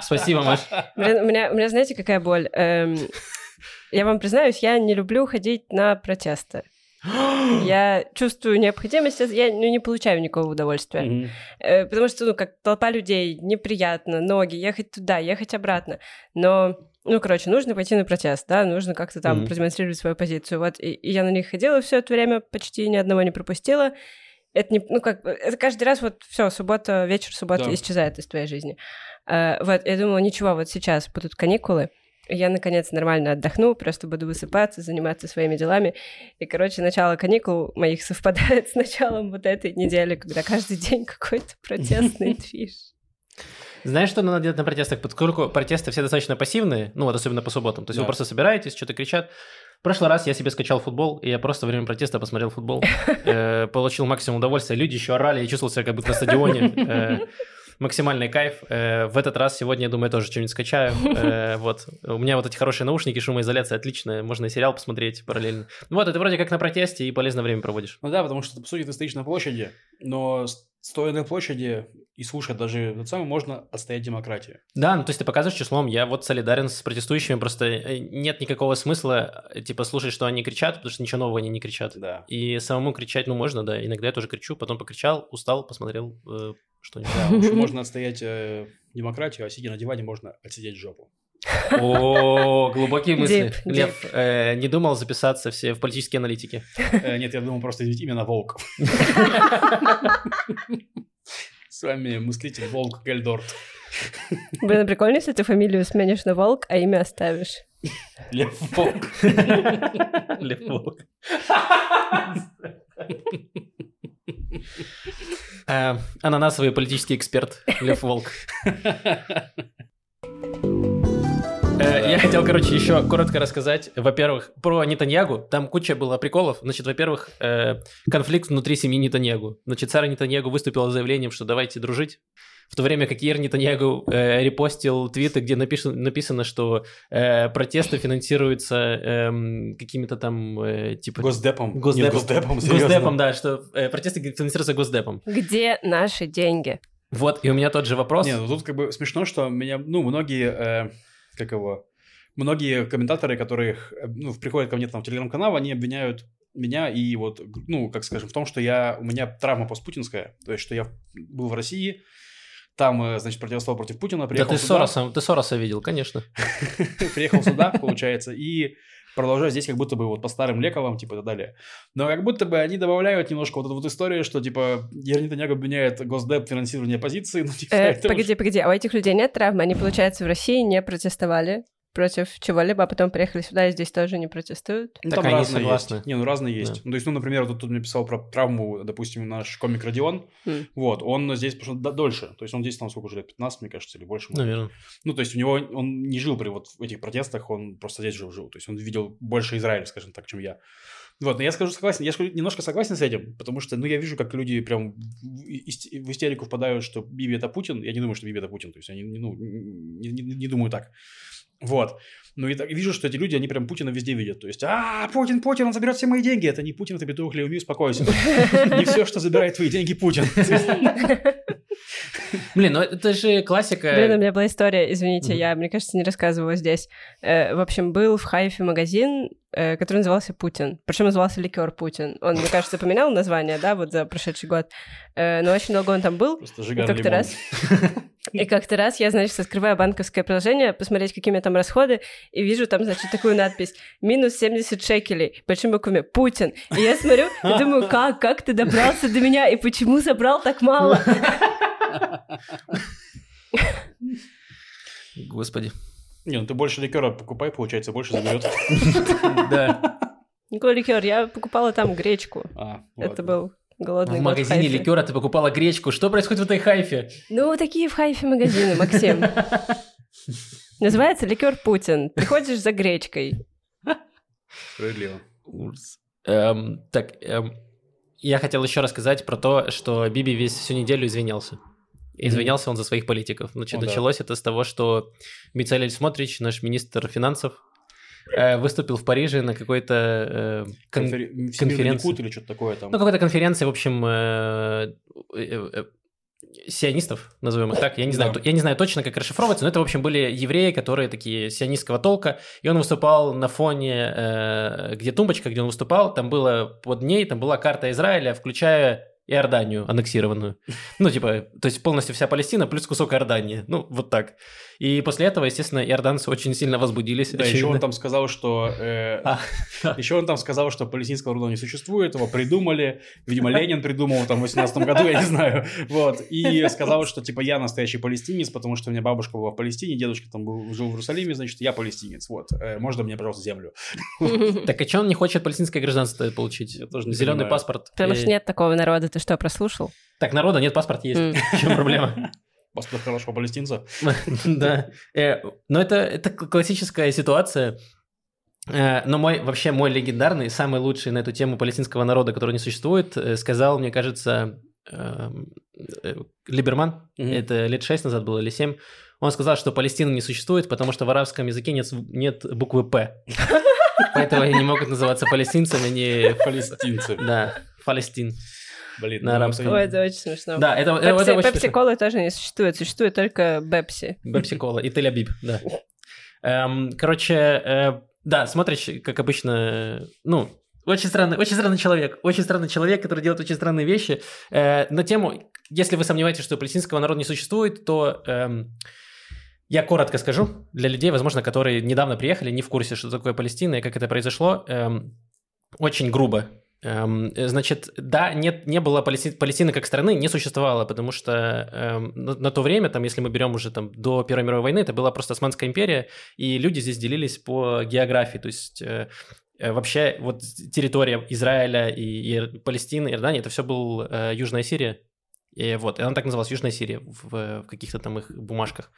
Спасибо, Маш. У меня, у меня знаете, какая боль? Эм, я вам признаюсь, я не люблю ходить на протесты. Я чувствую необходимость, я ну, не получаю никакого удовольствия. Мгм. Э, Потому что, ну, как толпа людей, неприятно, ноги, ехать туда, ехать обратно. Но, ну, короче, нужно пойти на протест, да, нужно как-то там Мгм. продемонстрировать свою позицию. Вот, и, и я на них ходила все это время, почти ни одного не пропустила. Это не, ну, как, это каждый раз вот все, суббота, вечер суббота Да. исчезает из твоей жизни. Э, вот, я думала, ничего, вот сейчас будут каникулы, я, наконец, нормально отдохну, просто буду высыпаться, заниматься своими делами. И, короче, начало каникул моих совпадает с началом вот этой недели, когда каждый день какой-то протестный движ. Знаешь, что надо делать на протестах? Поскольку протесты все достаточно пассивные, ну вот особенно по субботам, то есть Да. вы просто собираетесь, что-то кричат. В прошлый раз я себе скачал футбол, и я просто во время протеста посмотрел футбол, э, получил максимум удовольствия. Люди еще орали, я чувствовал себя как будто на стадионе. э, Максимальный кайф. Э, В этот раз сегодня, я думаю, тоже что-нибудь скачаю. Вот. У меня вот эти хорошие наушники, шумоизоляция отличная. Можно и сериал посмотреть параллельно. Вот, это вроде как на протесте, и полезно время проводишь. Ну да, потому что, по сути, ты стоишь на площади, но стоя на площади и слушая даже это самое, можно отстоять демократию. Да, ну то есть ты показываешь числом, я вот солидарен с протестующими, просто э, нет никакого смысла, э, типа, слушать, что они кричат, потому что ничего нового они не кричат. Да. И самому кричать, ну, можно, да, иногда я тоже кричу, потом покричал, устал, посмотрел э, что-нибудь. Да, общем, можно отстоять э, демократию, а сидя на диване можно отсидеть жопу. О, глубокие мысли. Deep, deep. Лев, э, не думал записаться все в политические аналитики? Э, Нет, я думал просто именно волк. С вами мыслитель волк Гельдорт. Блин, прикольно, если ты фамилию сменишь на волк, а имя оставишь. Лев волк. Лев Волк. Э, Ананасовый политический эксперт Лев Волк. Э, Я хотел, короче, еще коротко рассказать, во-первых, про Нетаньягу. Там куча было приколов. Значит, во-первых, э, конфликт внутри семьи Нетаньягу. Значит, Сара Нетаньягу выступила с заявлением, что давайте дружить. В то время как Ир Нетаньягу э, репостил твиты, где написано, написано что э, протесты финансируются эм, какими-то там, э, типа... Госдепом. Госдепом. Нет, Госдепом, серьезно. Госдепом, да, что э, протесты финансируются Госдепом. Где наши деньги? Вот, и у меня тот же вопрос. Не, ну тут как бы смешно, что меня, ну, многие, э, как его, многие комментаторы, которые, э, ну, приходят ко мне там в телеграм-канал, они обвиняют меня и вот, ну, как скажем, в том, что я, у меня травма постпутинская, то есть, что я был в России, там, э, значит, противостоял против Путина, да приехал ты сюда, Сороса, ты Сороса видел, конечно. приехал сюда, получается, и продолжаю здесь как будто бы вот по старым лекалам, типа, и так далее. Но как будто бы они добавляют немножко вот эту вот историю, что, типа, Ернитаняк обвиняет Госдеп в финансировании оппозиции, ну, типа, Э, это уж- погоди, погоди, а у этих людей нет травмы? Они, получается, в России не протестовали против чего-либо, а потом приехали сюда и здесь тоже не протестуют? Ну, Так там они разные согласны. есть. Не, ну разные есть. Да. Ну, то есть, ну, например, вот тут написал про травму, допустим, наш комик Родион. М. Вот, он здесь пошел дольше. То есть он здесь там сколько уже лет? 15, мне кажется, или больше. может. Наверное. Ну, то есть у него он не жил при вот этих протестах, он просто здесь жил, жил. То есть он видел больше Израиля, скажем так, чем я. Вот, но я скажу согласен, я скажу, немножко согласен с этим, потому что, ну, я вижу, как люди прям в, ист- в истерику впадают, что Биби это Путин. Я не думаю, что Биби это Путин, то есть я не, не- ну, не, не- не думаю так. Вот. Ну и так, вижу, что эти люди, они прям Путина везде видят. То есть, а, Путин, Путин, он заберет все мои деньги. Это не Путин, это Петрух Леуми, успокойся. Не все, что забирает твои деньги, Путин. Блин, ну это же классика. Блин, у меня была история, извините, я, мне кажется, не рассказывала здесь. Э, в общем, был в Хайфе магазин, э, который назывался Путин. Причем назывался Ликер Путин. Он, мне кажется, поменял название, да, вот за прошедший год. Э, но очень долго он там был. Просто И как-то раз, и как-то раз я, значит, открываю банковское приложение, посмотреть, какими там расходы, и вижу там, значит, такую надпись «Минус 70 шекелей», большими буквами «Путин». И я смотрю и думаю, как, как ты добрался до меня, и почему забрал так мало? Господи. Не, ну ты больше ликера покупай, получается, больше заберет. Да. Никакой ликер, я покупала там гречку. А, Это был голодный В магазине ликера ты покупала гречку. Что происходит в этой хайфе? Ну, такие в Хайфе магазины, Максим. Называется ликер Путин. Приходишь за гречкой. Справедливо. Ужас. Эм, так, эм, я хотел еще рассказать про то, что Биби весь всю неделю извинялся. Извинялся он за своих политиков. Значит, О, да. началось это с того, что Мицалель Смотрич, наш министр финансов, э, выступил в Париже на какой-то э, кон- Всемирный конференции. Или что-то такое там. ну, какой-то конференции, в общем, э, сионистов, назовем их так. Я не, знаю, Да. я не знаю точно, как расшифровывается, но это, в общем, были евреи, которые такие сионистского толка. И он выступал на фоне, э, где тумбочка, где он выступал, там было под ней, там была карта Израиля, включая Иорданию аннексированную. Ну, типа, то есть полностью вся Палестина плюс кусок Иордании. Ну, вот так. И после этого, естественно, иорданцы очень сильно возбудились. Да, еще он там сказал, что... э, А, да. Еще он там сказал, что палестинского народа не существует, его придумали. Видимо, Ленин придумал там в 18 году, я не знаю. Вот. И сказал, что типа я настоящий палестинец, потому что у меня бабушка была в Палестине, дедушка там был, жил в Иерусалиме, значит, я палестинец. Вот. Э, Можно мне, пожалуйста, землю? Так а что он не хочет палестинское гражданство получить? Зеленый паспорт. Потому что нет такого народа. Ты что, прослушал? Так, народа нет, паспорт есть. В чем проблема? Паспорт хорошего палестинца. Да. Э, Но это это классическая ситуация. Э, Но мой, вообще мой легендарный, самый лучший на эту тему палестинского народа, который не существует, э, сказал, мне кажется, эм, Либерман, это лет шесть назад было или семь, он сказал, что Палестины не существует, потому что в арабском языке нет, нет буквы «П». Поэтому они не могут называться палестинцами, они... Палестинцы. Да, Палестин. Блин. На ну, арабском. Ой, это очень смешно. Да, это, это очень смешно. Пепси-колы тоже не существует. Существует только Бепси. Бепси-кола и Тель-Абиб, да. Эм, короче, э, да, смотришь, как обычно, ну, очень странный, очень странный человек, очень странный человек, который делает очень странные вещи. Э, на тему, если вы сомневаетесь, что палестинского народа не существует, то эм, Я коротко скажу для людей, возможно, которые недавно приехали, не в курсе, что такое Палестина и как это произошло. Эм, очень грубо. Эм, значит, да, нет, не было Палестины, Палестины как страны, не существовало, потому что эм, на, на то время, там, если мы берем уже там до Первой мировой войны, это была просто Османская империя, и люди здесь делились по географии, то есть э, э, вообще вот территория Израиля и, и Палестины, Иордании, это все был э, Южная Сирия, и вот, и она так называлась Южная Сирия в, в каких-то там их бумажках.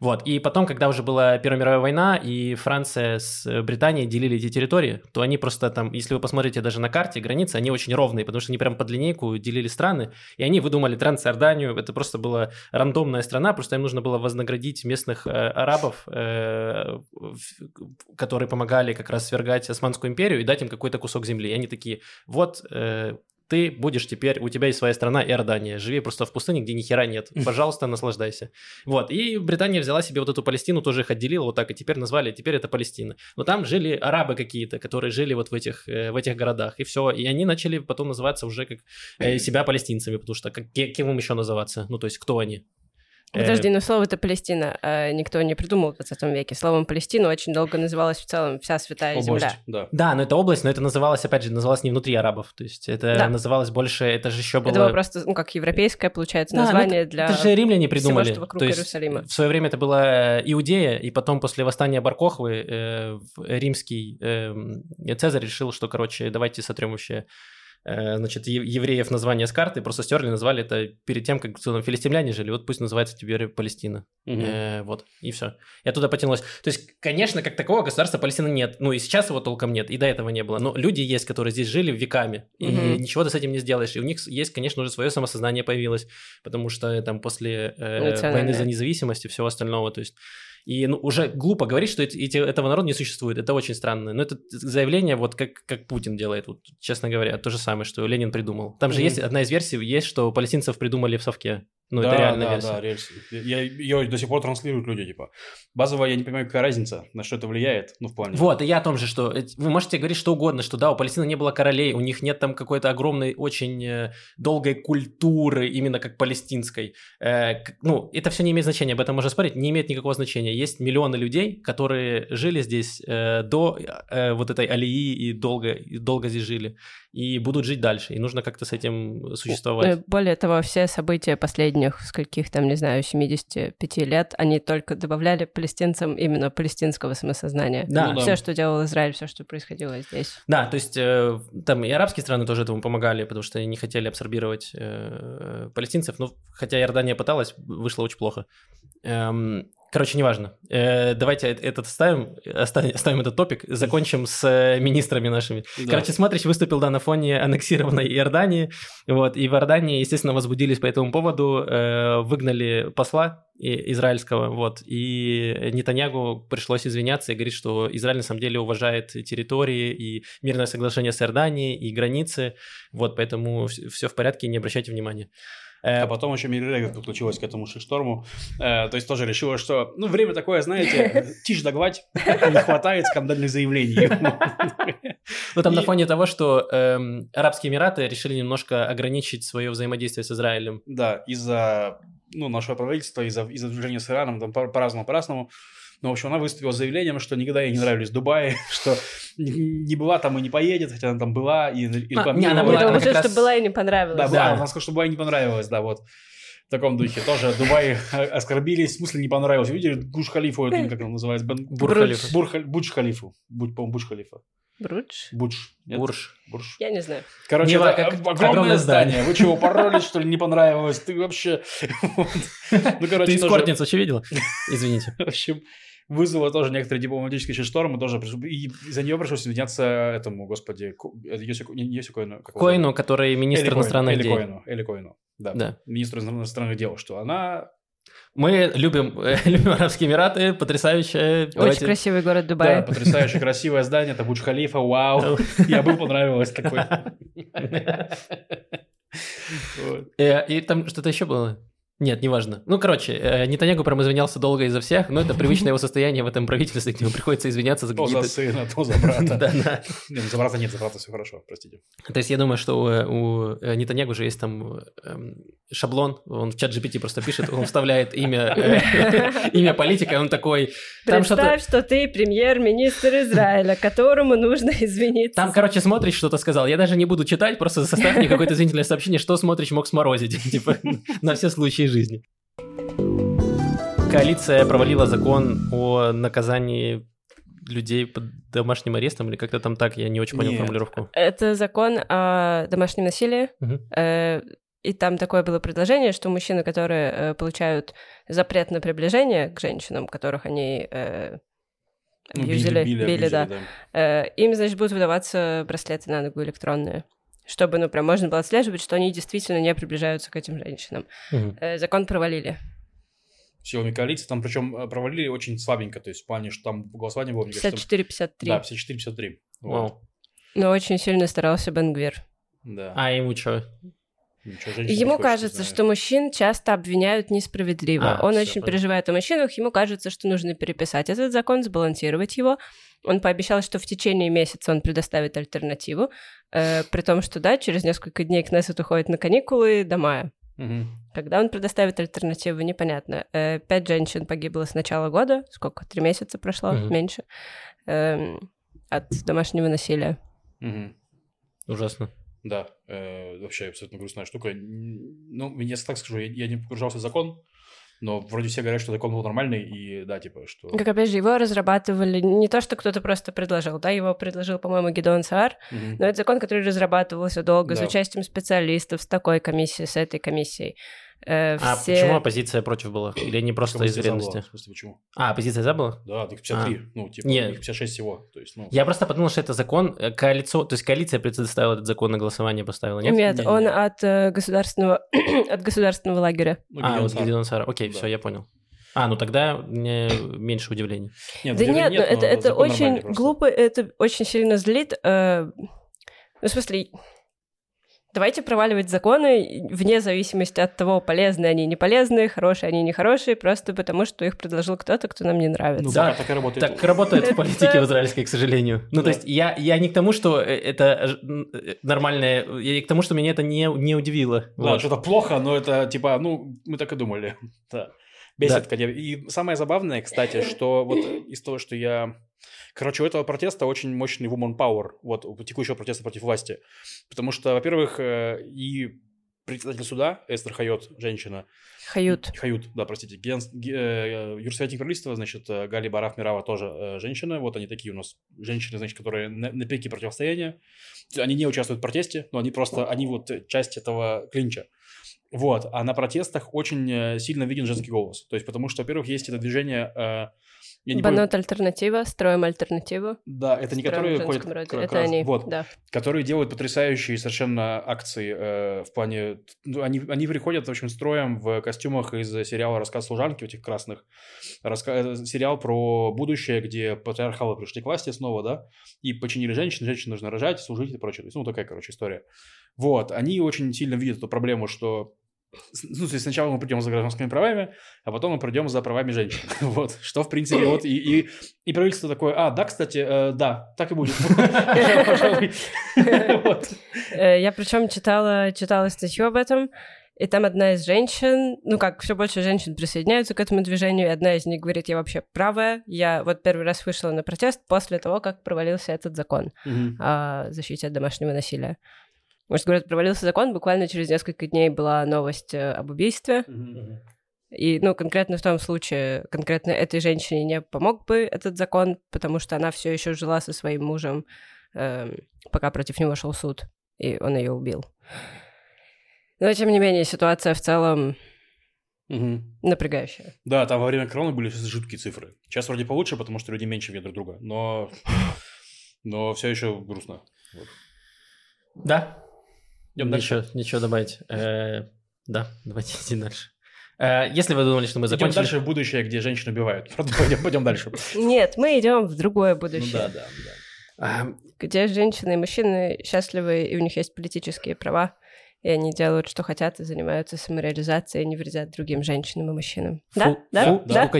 Вот, и потом, когда уже была Первая мировая война, и Франция с Британией делили эти территории, то они просто там, если вы посмотрите даже на карте, границы, они очень ровные, потому что они прям под линейку делили страны, и они выдумали Трансиорданию, это просто была рандомная страна, просто им нужно было вознаградить местных э, арабов, э, которые помогали как раз свергать Османскую империю и дать им какой-то кусок земли. И они такие, вот, э, ты будешь теперь, у тебя есть своя страна Иордания, живи просто в пустыне, где ни хера нет, пожалуйста, наслаждайся. Вот, и Британия взяла себе вот эту Палестину, тоже их отделила вот так, и теперь назвали, теперь это Палестина. Но там жили арабы какие-то, которые жили вот в этих, э, в этих городах, и все, и они начали потом называться уже как э, себя палестинцами, потому что как, кем им еще называться, ну, то есть кто они? Подожди, но слово это Палестина а никто не придумал в 20 веке. Словом Палестина очень долго называлась в целом вся святая Область, земля. Да. Да, но это область, но это называлось, опять же, называлось не внутри арабов. То есть это Да. называлось больше, это же еще было... Это было просто, ну, как европейское, получается, Да, ну название это, для... это же римляне придумали. всего, что вокруг То есть Иерусалима. В свое время это была Иудея, и потом после восстания Баркохвы э, в- римский э, Цезарь решил, что, короче, давайте сотрем вообще э, значит, е- евреев название с карты, просто стерли, назвали это перед тем, как там филистимляне жили, вот пусть называется теперь Палестина. Мгм. Э, вот, и все. И оттуда потянулось. То есть, конечно, как такого государства Палестины нет. Ну, и сейчас его толком нет, и до этого не было. Но люди есть, которые здесь жили веками, и Мгм. ничего ты с этим не сделаешь. И у них есть, конечно, уже свое самосознание появилось, потому что там после э, войны за независимость и всего остального, то есть... И ну, уже глупо говорить, что эти, этого народа не существует. Это очень странно. Но это заявление, вот как, как Путин делает, вот, честно говоря, то же самое, что Ленин придумал. Там же Мгм. есть одна из версий, есть, что палестинцев придумали в Совке. Ну, да, это реальная да, версия. да, рельсы. Я, ее до сих пор транслируют люди, типа. Базово я не понимаю, какая разница, на что это влияет, ну, в плане. Вот, и я о том же, что э, вы можете говорить что угодно, что да, у Палестины не было королей, у них нет там какой-то огромной, очень э, долгой культуры, именно как палестинской. Э, ну, это все не имеет значения, об этом можно спорить, не имеет никакого значения. Есть миллионы людей, которые жили здесь э, до э, вот этой алии и долго, и долго здесь жили, и будут жить дальше, и нужно как-то с этим существовать. Э, Более того, все события последних скольких там, не знаю, 75 лет, они только добавляли палестинцам именно палестинского самосознания. Да. Ну да. Все, что делал Израиль, все, что происходило здесь. Да, то есть э, там и арабские страны тоже этому помогали, потому что они не хотели абсорбировать э, палестинцев. Ну, хотя Иордания пыталась, вышло очень плохо. Эм, короче, неважно. Э, давайте этот оставим, оставим, оставим этот топик, закончим с э, министрами нашими. Да. Короче, Смотрич выступил, да, на фоне аннексированной Иордании, вот, и в Иордании, естественно, возбудились по этому поводу, э, выгнали посла израильского, вот, и Нетаньягу пришлось извиняться и говорить, что Израиль на самом деле уважает территории и мирное соглашение с Иорданией и границы, вот, поэтому все в порядке, не обращайте внимания. Э, А потом еще Мирирега подключилась к этому шишторму. Э, то есть тоже решила, что, ну, время такое, знаете, тишь да гладь, не хватает скандальных заявлений. Ну, там на фоне того, что эм, Арабские Эмираты решили немножко ограничить свое взаимодействие с Израилем. Да, из-за ну, нашего правительства, из-за из движения с Ираном, там по- по-разному, по-разному. Но, в общем, она выступила с заявлением, что никогда ей не нравились Дубаи, что не, была там и не поедет, хотя она там была и, и А, рекламировала. не, она была- она что была и не понравилось. Да, была, она сказала, что Дубай не понравилось, да, вот. В таком духе. Тоже Дубай э, оскорбились, в смысле не понравилось. Видели Гуш-Халифу, это как он называется? Бен- Бурж-Халифа. Бурх- Будж-Халифу. Будь, по-моему, Будж-Халифа. Будж. Нет? Бурж. Бурж. Я не знаю. Короче, Не, это как огромное, огромное здание. здание. Вы чего, поролись, что ли, не понравилось? Ты вообще... Ну, короче, Ты эскортницу вообще видела? Извините. В общем, вызвало тоже некоторые дипломатические шторм, и тоже и за нее пришлось извиняться этому, господи, это Йоси, Йоси Коину. Коину, который министр иностранных Эли дел. Коину, Эли Коину, да. Да. Министр иностранных дел, что она... Мы любим, э, любим Арабские Эмираты, потрясающая. Очень Давайте- красивый город Да, Дубай. потрясающе красивое здание, это Будж-Халифа, вау. Я бы понравилось такой. Вот. Э, И там что-то еще было? Нет, неважно. Ну, короче, э, Нетаньягу прям извинялся долго из-за всех, но это привычное его состояние в этом правительстве, где ему приходится извиняться за То за какие-то... сына, то за брата. Да, да. Нет, за брата нет, за брата все хорошо, простите. То есть я думаю, что у, у э, Нетаньягу же есть там эм, шаблон, он в чат GPT просто пишет, он вставляет имя, э, имя политика, и он такой... Там Представь, что ты премьер-министр Израиля, которому нужно извиниться. Там, короче, смотришь, что-то сказал. Я даже не буду читать, просто составь мне какое-то извинительное сообщение, что смотришь мог сморозить, типа, на все случаи жизни. Коалиция провалила закон о наказании людей под домашним арестом или как-то там так, я не очень понял Нет. формулировку. Это закон о домашнем насилии. Угу. И там такое было предложение, что мужчины, которые э, получают запрет на приближение к женщинам, которых они э, ну, били, били, били, да, да. Э, им, значит, будут выдаваться браслеты на ногу электронные чтобы, ну, прям можно было отслеживать, что они действительно не приближаются к этим женщинам. Угу. Закон провалили. Силами коалиции, там причем э, провалили очень слабенько, то есть в плане, что там голосование было... 54-53. Да, 54-53. Вот. Но очень сильно старался Бенгвир. Да. А ему что? Ему кажется, что мужчин часто обвиняют несправедливо. А, Он очень понятно. переживает о мужчинах, ему кажется, что нужно переписать этот закон, сбалансировать его. Он пообещал, что в течение месяца он предоставит альтернативу, э, при том, что, да, через несколько дней Кнессет уходит на каникулы до мая. Угу. Когда он предоставит альтернативу, непонятно. Э, пять женщин погибло с начала года. Сколько? Три месяца прошло? Угу. Меньше. Э, от домашнего насилия. Угу. Ужасно. Да, э, вообще абсолютно грустная штука. Ну, я так скажу, я, я не погружался в закон, но вроде все говорят, что закон был нормальный, и да, типа, что... Как, опять же, его разрабатывали не то, что кто-то просто предложил, да, его предложил, по-моему, Гидеон Саар, угу. но это закон, который разрабатывался долго, да. с участием специалистов, с такой комиссией, с этой комиссией. Э, а все... почему оппозиция против была? Или не просто из вредности? В смысле, почему? А, оппозиция за была? Да, так 53, а. ну, типа, Нет. 56 всего. То есть, ну... Я просто подумал, что это закон, э, коалицион... то есть коалиция предоставила этот закон на голосование, поставила, нет? Нет, он нет. от э, государственного, от государственного лагеря. Ну, а, вот Гидеон Сара. Окей, да. все, я понял. А, ну тогда мне меньше удивлений. Нет, да нет, нет это, это очень глупо, это очень сильно злит. Э, ну, в смысле, Давайте проваливать законы вне зависимости от того, полезные они, не полезные, хорошие они, не хорошие, просто потому что их предложил кто-то, кто нам не нравится. Ну да, так и работает. Так работает в политике в израильской, к сожалению. Ну, то есть я, я не к тому, что э, это э, нормальное, я к тому, что меня это не, не удивило. Да, что-то плохо, но это типа, ну, мы так и думали. Да. Бесит, да. конечно. И самое забавное, кстати, что вот из того, что я Короче, у этого протеста очень мощный woman power, вот, у текущего протеста против власти. Потому что, во-первых, э, и председатель суда Эстер Хайот, женщина. Хают. Хают, да, простите. Ген, э, юрсоветник правительства, значит, э, Гали Бараф Мирава тоже э, женщина. Вот они такие у нас женщины, значит, которые на, на пике противостояния. Они не участвуют в протесте, но они просто, они вот часть этого клинча. Вот, а на протестах очень сильно виден женский голос. То есть, потому что, во-первых, есть это движение э, я не Банот помню... альтернатива, строим альтернативу. Да, это не которые ходят, роде. это раз, они, вот, да. которые делают потрясающие совершенно акции э, в плане, ну, они они приходят в общем строем в костюмах из сериала "Рассказ служанки" этих красных, Раска... Э, сериал про будущее, где патриархалы пришли к власти снова, да, и починили женщин, женщин нужно рожать, служить и прочее, ну такая короче история. Вот, они очень сильно видят эту проблему, что ну, то есть сначала мы придем за гражданскими правами, а потом мы придем за правами женщин. вот, что, в принципе, вот, и, и, и правительство такое, а, да, кстати, э, да, так и будет. Э, я причем читала, читала статью об этом, и там одна из женщин, ну как, все больше женщин присоединяются к этому движению, и одна из них говорит, я вообще правая, я вот первый раз вышла на протест после того, как провалился этот закон о защите от домашнего насилия. Может, говорят, провалился закон, буквально через несколько дней была новость э, об убийстве. И, ну, конкретно в том случае, конкретно этой женщине не помог бы этот закон, потому что она все еще жила со своим мужем, э, пока против него шел суд, и он ее убил. Но, тем не менее, ситуация в целом угу. напрягающая. Да, там во время короны были жуткие цифры. Сейчас вроде получше, потому что люди меньше видят друг друга, но, но все еще грустно. Вот. Да, Идем ничего, дальше. Ничего добавить. Э, да, давайте идти дальше. Э, если вы думали, что мы закончили... Идем дальше в будущее, где женщин убивают. Пойдем, пойдем дальше. Нет, мы идем в другое будущее. Ну да, да, да. Где женщины и мужчины счастливы, и у них есть политические права, и они делают, что хотят, и занимаются самореализацией, и не вредят другим женщинам и мужчинам. Фу, да? Да? Фу, да?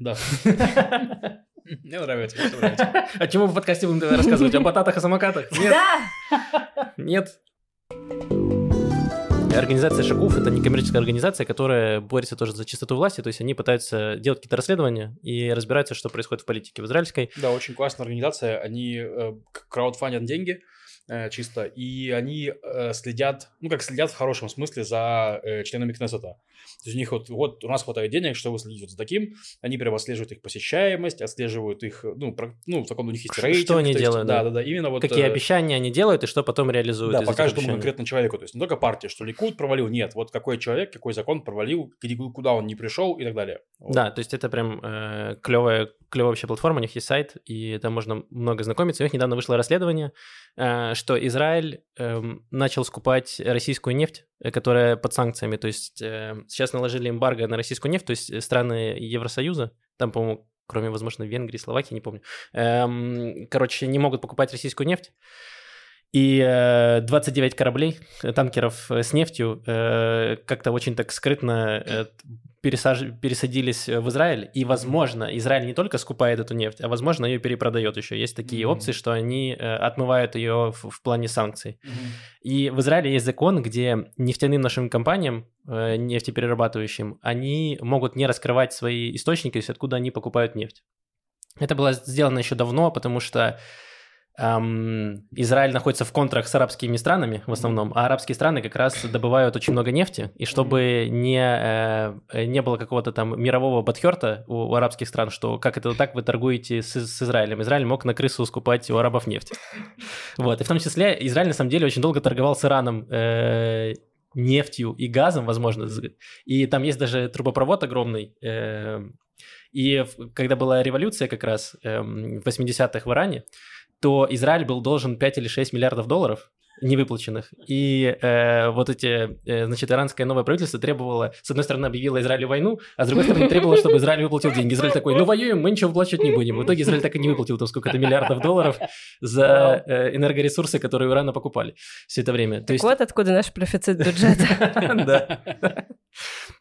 да? Да. Мне нравится, мне нравится. А чему в подкасте будем рассказывать? О бататах и самокатах? Нет. Да! Нет. Организация Шакуф — это некоммерческая организация, которая борется тоже за чистоту власти, то есть они пытаются делать какие-то расследования и разбираются, что происходит в политике в израильской. Да, очень классная организация, они э, краудфандят деньги, э, чисто, и они э, следят, ну как следят в хорошем смысле за э, членами Кнессета. То есть у них вот, вот у нас хватает денег, чтобы следить вот за таким. Они прям отслеживают их посещаемость, отслеживают их, ну, про, ну в таком у них есть рейтинг. Что они есть, делают, да. да. Да, именно вот... Какие э, обещания они делают и что потом реализуют Да, по каждому конкретному человеку. То есть не только партия, что Ликуд провалил, нет. Вот какой человек, какой закон провалил, куда он не пришел и так далее. Вот. Да, то есть это прям э, клевая, клевая вообще платформа, у них есть сайт, и там можно много знакомиться. У них недавно вышло расследование, э, что Израиль эм, начал скупать российскую нефть, э, которая под санкциями. То есть э, сейчас наложили эмбарго на российскую нефть, то есть э, страны Евросоюза, там, по-моему, кроме, возможно, Венгрии, Словакии, не помню, эм, короче, не могут покупать российскую нефть. И э, 29 кораблей, э, танкеров э, с нефтью э, как-то очень так скрытно э, пересаж- пересадились в Израиль. И, возможно, Израиль не только скупает эту нефть, а, возможно, ее перепродает еще. Есть такие Мгм. опции, что они э, отмывают ее в, в плане санкций. Мгм. И в Израиле есть закон, где нефтяным нашим компаниям, э, нефтеперерабатывающим, они могут не раскрывать свои источники, то есть откуда они покупают нефть. Это было сделано еще давно, потому что эм, Израиль находится в контрах с арабскими странами в основном, а арабские страны как раз добывают очень много нефти, и чтобы не, э, не было какого-то там мирового бадхерта у, у арабских стран, что как это так вы торгуете с, с Израилем, Израиль мог на крысу скупать у арабов нефть. Вот, и в том числе Израиль на самом деле очень долго торговал с Ираном э, нефтью и газом, возможно, и там есть даже трубопровод огромный, э, и когда была революция как раз эм, в 80-х в Иране, то Израиль был должен 5 или 6 миллиардов долларов невыплаченных. И э, вот эти, э, значит, иранское новое правительство требовало, с одной стороны, объявило Израилю войну, а с другой стороны, требовало, чтобы Израиль выплатил деньги. Израиль такой, ну воюем, мы ничего выплачивать не будем. В итоге Израиль так и не выплатил там сколько-то миллиардов долларов за э, энергоресурсы, которые у Ирана покупали все это время. То Так вот откуда наш профицит бюджета. Да.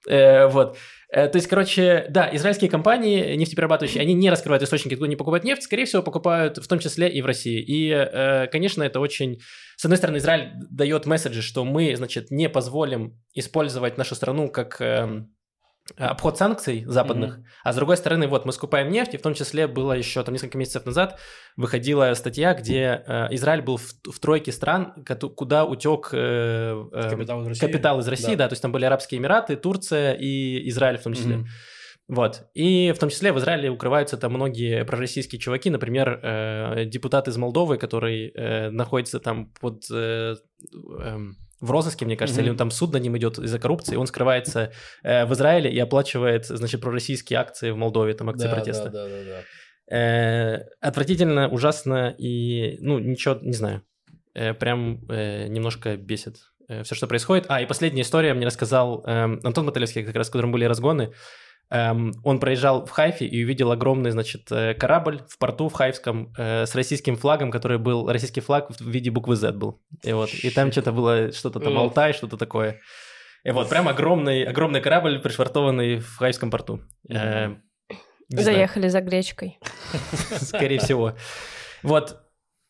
Э, Вот. Э, То есть, короче, да, израильские компании нефтеперерабатывающие, они не раскрывают источники, откуда они покупают нефть, скорее всего, покупают в том числе и в России. И, э, конечно, это очень... С одной стороны, Израиль дает месседжи, что мы, значит, не позволим использовать нашу страну как эм, обход санкций западных, а с другой стороны, вот мы скупаем нефть, и в том числе было еще там несколько месяцев назад выходила статья, где э, Израиль был в, в тройке стран, куда утек э, э, Капитал из России. капитал из России, да. Да. то есть там были Арабские Эмираты, Турция и Израиль в том числе. Мгм. Вот. И в том числе в Израиле укрываются там многие пророссийские чуваки, например, э, депутат из Молдовы, который э, находится там под... э, эм, в розыске, мне кажется, Мгм. или он там суд на ним идет из-за коррупции, он скрывается э, в Израиле и оплачивает, значит, пророссийские акции в Молдове, там акции Да, протеста. Да, да, да, да. Э, отвратительно, ужасно и, ну, ничего, не знаю, Э, прям э, немножко бесит все, что происходит. А, и последняя история мне рассказал эм, Антон Маталевский, как раз с которым были разгоны. Эм, он проезжал в Хайфе и увидел огромный, значит, э, корабль в порту в Хайфском э, с российским флагом, который был, российский флаг в виде буквы Z был. И вот, и там что-то было, что-то там. Алтай, что-то такое. И вот, прям огромный, огромный корабль, пришвартованный в Хайфском порту. Э, не знаю. Заехали за гречкой. скорее всего. Вот.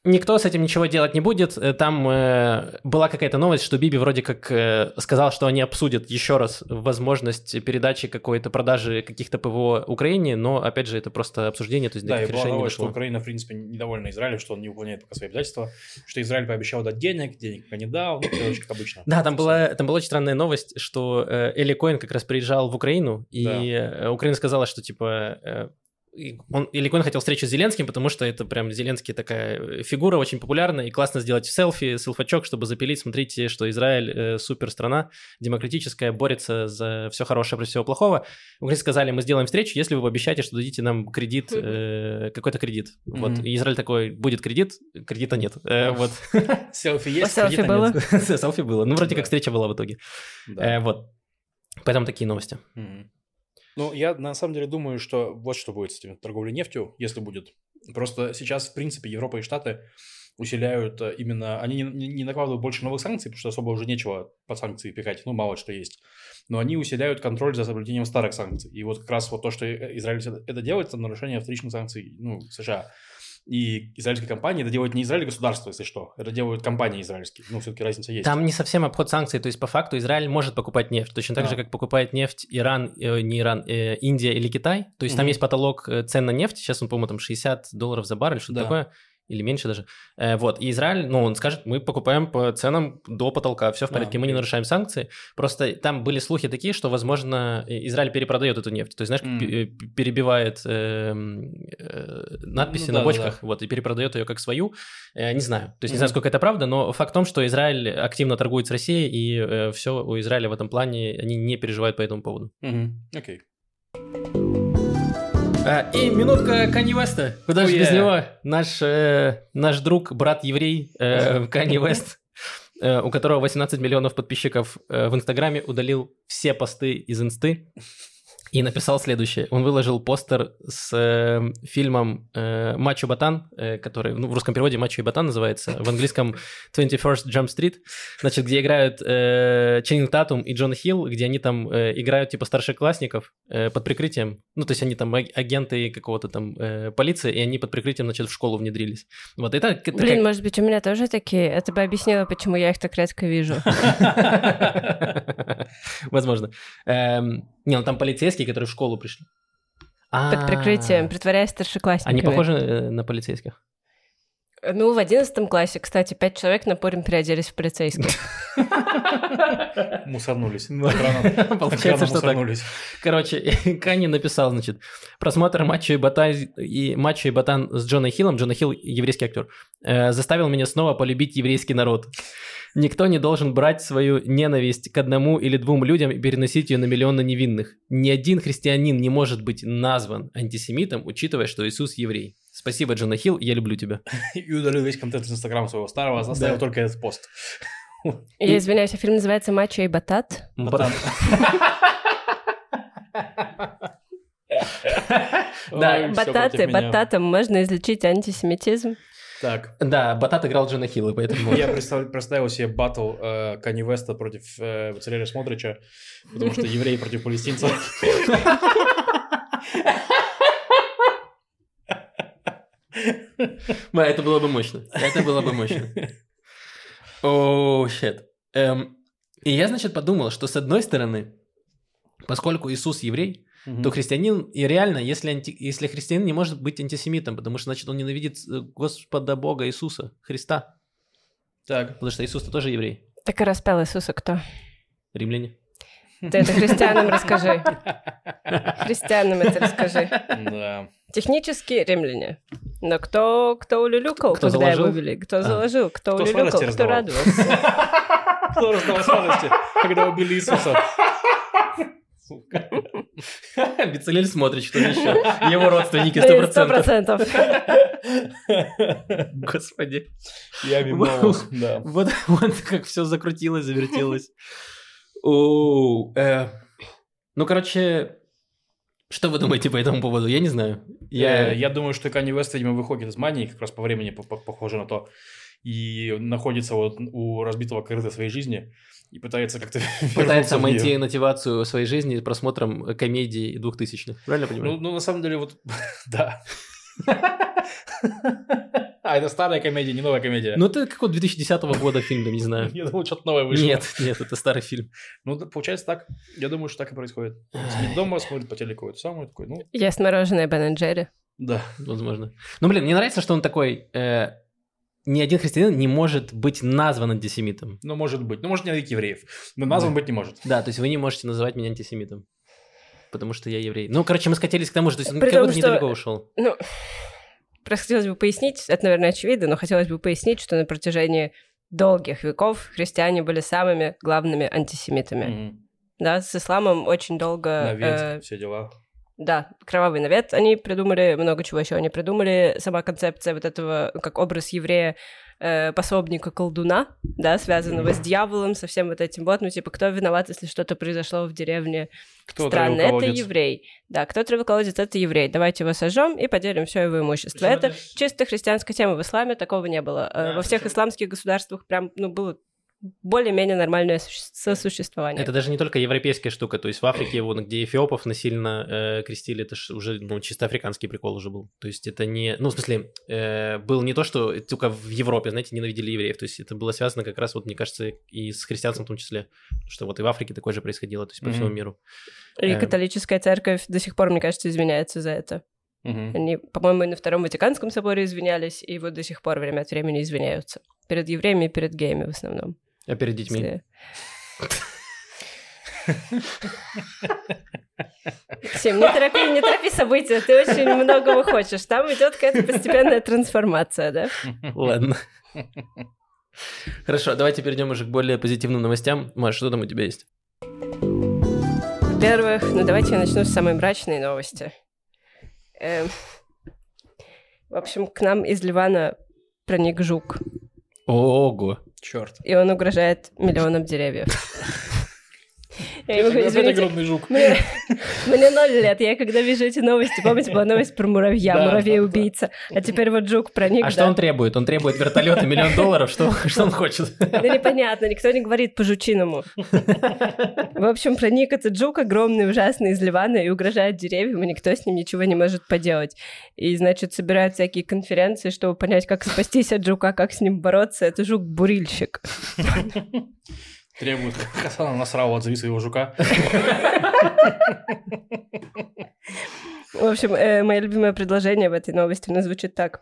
Никто с этим ничего делать не будет. Э, Там э, была какая-то новость, что Биби вроде как э, сказал, что они обсудят еще раз возможность передачи какой-то продажи каких-то ПВО Украине, но, опять же, это просто обсуждение, то есть Да, никаких решений не новость, что дошло. Украина, в принципе, недовольна Израилем, что он не выполняет пока свои обязательства, что Израиль пообещал дать денег, денег пока не дал, ну, короче, как обычно. Да, там была, там была очень странная новость, что э, Эли Коин как раз приезжал в Украину, и Да. э, Украина сказала, что типа э, он, Эли Коин хотел встречу с Зеленским, потому что это прям Зеленский такая фигура очень популярная, и классно сделать селфи, селфачок, чтобы запилить, смотрите, что Израиль э, супер страна, демократическая, борется за все хорошее против всего плохого. Украине сказали, мы сделаем встречу, если вы обещаете, что дадите нам кредит, э, какой-то кредит. Вот. Мгм. И Израиль такой, будет кредит, кредита нет. Э, вот. Селфи есть, селфи было? Селфи было. Ну, вроде как встреча была в итоге. Э, вот. Поэтому такие новости. Мгм. Ну, я на самом деле думаю, что вот что будет с этим торговлей нефтью, если будет. Просто сейчас, в принципе, Европа и Штаты усиляют э, именно... Они не, не- накладывают больше новых санкций, потому что особо уже нечего под санкции пихать, ну, мало что есть. Но они усиляют контроль за соблюдением старых санкций. И вот как раз вот то, что э, Израиль это делает, это нарушение вторичных санкций, ну, США. И израильские компании это делают не Израиль государство, если что. Это делают компании израильские. Ну, все-таки разница есть. Там не совсем обход санкций, то есть по факту Израиль может покупать нефть, точно так А. же, как покупает нефть Иран, э, не Иран, э, Индия или Китай. То есть там Мгм. есть потолок э, цен на нефть, сейчас он, по-моему, там 60 долларов за баррель, что-то Да. такое, или меньше даже. Э, вот, и Израиль, ну, он скажет, мы покупаем по ценам до потолка, все в А, порядке, мы не нарушаем санкции. Просто там были слухи такие, что, возможно, э, Израиль перепродает эту нефть. То есть, знаешь, э, перебивает эм, э, надписи Ну на да, да, бочках, вот, и перепродает ее как свою. Э, не знаю. То есть, не знаю, сколько это правда, но факт в том, что Израиль активно торгует с Россией, и все у Израиля в этом плане, они не переживают по этому поводу. Окей. А, и минутка Канни Веста. Куда Oh, же без yeah. него? Наш, э, наш друг, брат-еврей э, Канни Вест, э, у которого 18 миллионов подписчиков э, в Инстаграме, удалил все посты из Инсты и написал следующее. Он выложил постер с э, фильмом э, «Мачо Батан», э, который ну, в русском переводе «Мачо и Батан» называется, в английском «21st Jump Street», значит, где играют э, Ченнинг Татум и Джон Хилл, где они там э, играют типа старшеклассников э, под прикрытием, ну, то есть они там аг- агенты какого-то там э, полиции, и они под прикрытием, значит, в школу внедрились. Вот это... это Блин, может быть, у меня тоже такие. Это бы объяснило, почему я их так редко вижу. Возможно. Не, ну там полицейские, которые в школу пришли. Под прикрытием, А, притворяясь старшеклассниками. Они похожи э, на полицейских? Ну, в одиннадцатом классе, кстати, пять человек на Пурим переоделись в полицейских. Мусорнулись. Ну, Получается, что так. мусорнулись. Короче, Канни написал, значит, просмотр матча и Батан, и матча и Батан с Джоной Хиллом, Джона Хилл еврейский актер, э, заставил меня снова полюбить еврейский народ. Никто не должен брать свою ненависть к одному или двум людям и переносить ее на миллионы невинных. Ни один христианин не может быть назван антисемитом, учитывая, что Иисус еврей. Спасибо, Джона Хилл, я люблю тебя. И удалил весь контент из Инстаграма своего старого, оставил Да. только этот пост. Я извиняюсь, а фильм называется «Мачо и Батат». Батан. Да, Бататы, бататом можно излечить антисемитизм. Так, Да, Батат играл Джона Хилла, поэтому... я представ- представил себе батл э, Веста против э, Вацелярия Смотрича, потому что евреи против палестинцев. Это было бы мощно. Это было бы мощно. О, щет. Эм, И я, значит, подумал, что с одной стороны, поскольку Иисус еврей, то христианин, и реально, если, анти- если христианин не может быть антисемитом, потому что, значит, он ненавидит э, Господа Бога Иисуса, Христа, Так, потому что Иисус-то тоже еврей, Так и распял Иисуса кто? римляне. Ты это христианам расскажи. Христианам это расскажи. да. Технически римляне. Но кто, кто улюлюкал, Кто когда его заложил? вели? Кто А. заложил? Кто, Кто улюлюкал? Кто раздавал? радовался? Кто раздал сладости, когда убили Иисуса? Бицелель смотрит, что еще. Его родственники Сто 100%. процентов. Господи. Я мимолог, да. Вот, вот как все закрутилось, завертелось. Оу, э, Ну, короче, что вы думаете по этому поводу? Я не знаю. Я, Я, я думаю, что Канни Вест, видимо, выходит из мании, как раз по времени по- по- похоже на то, и находится вот у разбитого корыта своей жизни и пытается как-то пытается найти мотивацию своей жизни просмотром комедий двухтысячных. Правильно я Ну, понимаю? ну, на самом деле, вот, да. А, это старая комедия, не новая комедия. Ну, это какой 2010 года фильм, да, не знаю. Я думал, что-то новое вышло. Нет, нет, это старый фильм. Ну, получается так. Я думаю, что так и происходит. Сидит дома, смотрит по телеку это самое, такой, ну, Ест мороженое Бен и Джерри. да. Возможно. Ну, блин, мне нравится, что он такой... э, ни один христианин не может быть назван антисемитом. Ну, может быть. Ну, может, не от евреев. Но назван быть не может. Да, то есть вы не можете называть меня антисемитом. Потому что я еврей. Ну, короче, мы скатились к тому же, то есть он При как том, будто что- недалеко ушел. Ну, просто хотелось бы пояснить, это, наверное, очевидно, но хотелось бы пояснить, что на протяжении долгих веков христиане были самыми главными антисемитами. Мгм. Да, с исламом очень долго... Навет, э, все дела. Да, кровавый навет. Они придумали много чего еще. Они придумали сама концепция вот этого, как образ еврея, э, пособника колдуна, да, связанного с дьяволом, со всем вот этим вот, ну, типа, кто виноват, если что-то произошло в деревне? Кто Странно, это еврей. Да, кто травоколодец, это еврей. Давайте его сожжем и поделим все его имущество. Причём это это- чисто христианская тема. В исламе такого не было. Э, Да, Во всех причём- исламских государствах прям, ну, было более-менее нормальное суще- сосуществование. Это даже не только европейская штука, то есть в Африке, вон, где эфиопов насильно э, крестили, это ж уже ну, чисто африканский прикол уже был. То есть это не, ну, в смысле, э, был не то, что только в Европе, знаете, ненавидели евреев, то есть это было связано как раз, вот, мне кажется, и с христианством в том числе, что вот и в Африке такое же происходило, то есть по всему Мгм. миру. И Эм. католическая церковь до сих пор, мне кажется, извиняется за это. Мгм. Они, по-моему, и на Втором Ватиканском соборе извинялись, и вот до сих пор время от времени извиняются. Перед евреями и перед геями в основном. А перед детьми? Сим, не торопи, не торопи события, ты очень многого хочешь. Там идет какая-то постепенная трансформация, да? Ладно. Хорошо, давайте перейдем уже к более позитивным новостям. Маш, что там у тебя есть? Во-первых, ну давайте я начну с самой мрачной новости. Эм, В общем, к нам из Ливана проник жук, Ого. Черт. и он угрожает миллионам деревьев. Я ему говорю, Опять огромный жук. Мне, мне ноль лет. Я когда вижу эти новости, помните, была новость про муравья, Да, муравей-убийца. А теперь вот жук проник, А да. что он требует? Он требует вертолета миллион долларов? Что, что он хочет? Да непонятно, никто не говорит по-жучиному. В общем, проник этот жук огромный, ужасный из Ливана и угрожает деревьям, и никто с ним ничего не может поделать. И, значит, собирают всякие конференции, чтобы понять, как спастись от жука, как с ним бороться. Это жук-бурильщик. Требует Хасана Насрау отзови своего жука. В общем, э, мое любимое предложение в этой новости, оно звучит так.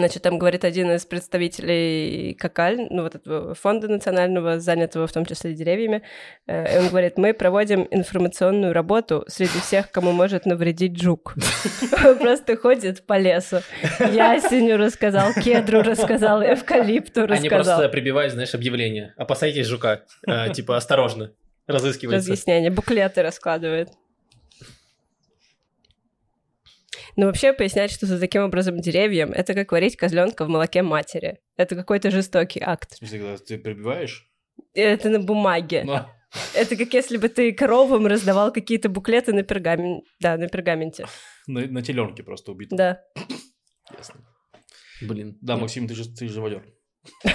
Значит, там говорит один из представителей Какаль, ну вот этого фонда национального, занятого в том числе деревьями, э, и он говорит, мы проводим информационную работу среди всех, кому может навредить жук. Он просто ходит по лесу. Ясеню рассказал, кедру рассказал, эвкалипту Они просто рассказал. прибивают, знаешь, объявление. Опасайтесь жука. А, Типа, осторожно. Разыскивается. Разъяснение, буклеты раскладывает. Ну, вообще, пояснять, что за таким образом деревьям, это как варить козленка в молоке матери. Это какой-то жестокий акт. В смысле, когда ты прибиваешь? Это на бумаге. Ну, Это как если бы ты коровам раздавал какие-то буклеты на пергаменте. Да, на пергаменте. на, на теленке просто убит. Да. Ясно. Блин. Да, Максим, ты же ты же живодер.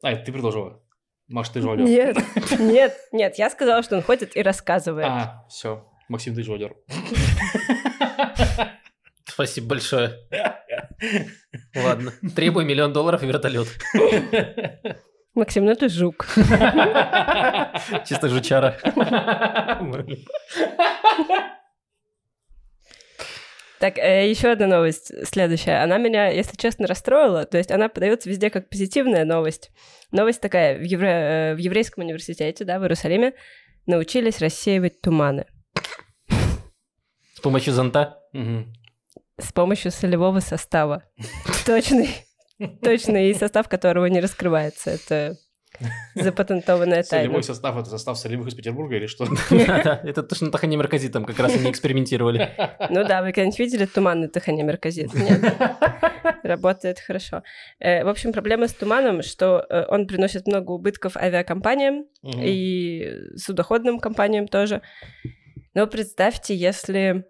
А, это ты предложила. Маш, ты живодер. Нет, нет, нет, я сказала, что он ходит и рассказывает. А, все. Максим, ты живодер. Спасибо большое. Ладно. Требую миллион долларов и вертолет. Максим, ну ты жук. Чисто жучара. Так, еще одна новость, следующая. Она меня, если честно, расстроила. То есть она подается везде как позитивная новость. Новость такая. В, евре- э, в еврейском университете, да, в Иерусалиме, научились рассеивать туманы С помощью зонта? Мгм. С помощью солевого состава. Точный, точный состав которого не раскрывается. Это запатентованная Солевой тайна. состав это состав солевых из Петербурга или что? Это то, что на таханемерказитом как раз они экспериментировали. Ну да, вы когда-нибудь видели туманный таханемерказит? Нет. Работает хорошо. Э, В общем, проблема с туманом, что э, он приносит много убытков авиакомпаниям и судоходным компаниям тоже. Но представьте, если...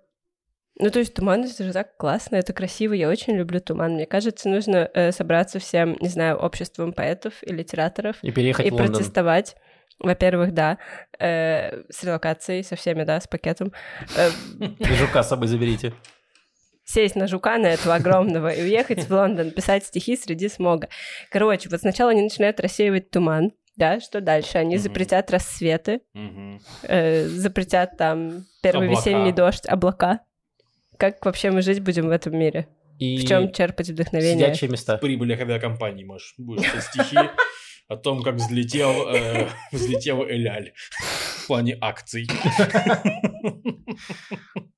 Ну, то есть туман, это же так классно, это красиво, я очень люблю туман. Мне кажется, нужно э, собраться всем, не знаю, обществом поэтов и литераторов И переехать и в Лондон. протестовать. Во-первых, да, э, с релокацией, со всеми, да, с пакетом. Э, И жука с собой заберите. сесть на жука на этого огромного и уехать в Лондон, писать стихи среди смога. Короче, вот сначала они начинают рассеивать туман, да, что дальше? Они Мгм. запретят рассветы, Мгм. э, запретят там первый Облака. весенний дождь, облака. Как вообще мы жить будем в этом мире? И В чем черпать вдохновение? сидячие места. прибылях авиакомпаний, Маш. Будешь писать стихи о том, как взлетел, э, взлетел Эляль в плане акций.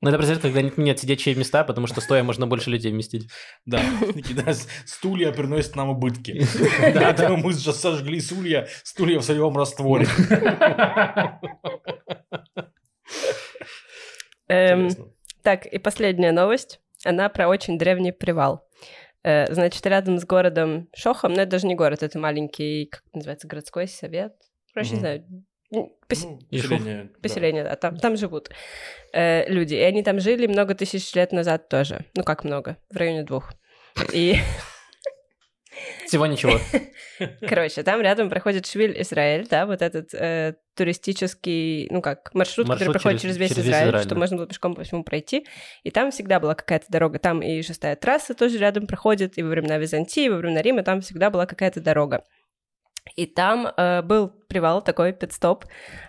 Надо представить, когда нет, нет сидячие места, потому что стоя можно больше людей вместить. Да, да, стулья приносят нам убытки. Поэтому мы сейчас сожгли стулья, стулья в солевом растворе. Эм, Интересно. Так, и последняя новость. Она про очень древний привал. Э, Значит, рядом с городом Шохом, но это даже не город, это маленький, как называется, городской совет. Короче, не знаю, пос- Ну, Ишуф. Поселение. да. поселение, да, там, там живут э, люди. И они там жили много тысяч лет назад тоже. Ну, как много, в районе двух. И Всего ничего. Короче, там рядом проходит Швиль Израиль, да, вот этот э, туристический, ну как, маршрут, Маршрут который проходит через- через, весь через Израиль, Израиль, что да. можно было пешком по всему пройти. И там всегда была какая-то дорога. Там и шестая трасса тоже рядом проходит, и во времена Византии, и во времена Рима там всегда была какая-то дорога. И там э, был привал такой, пит-стоп,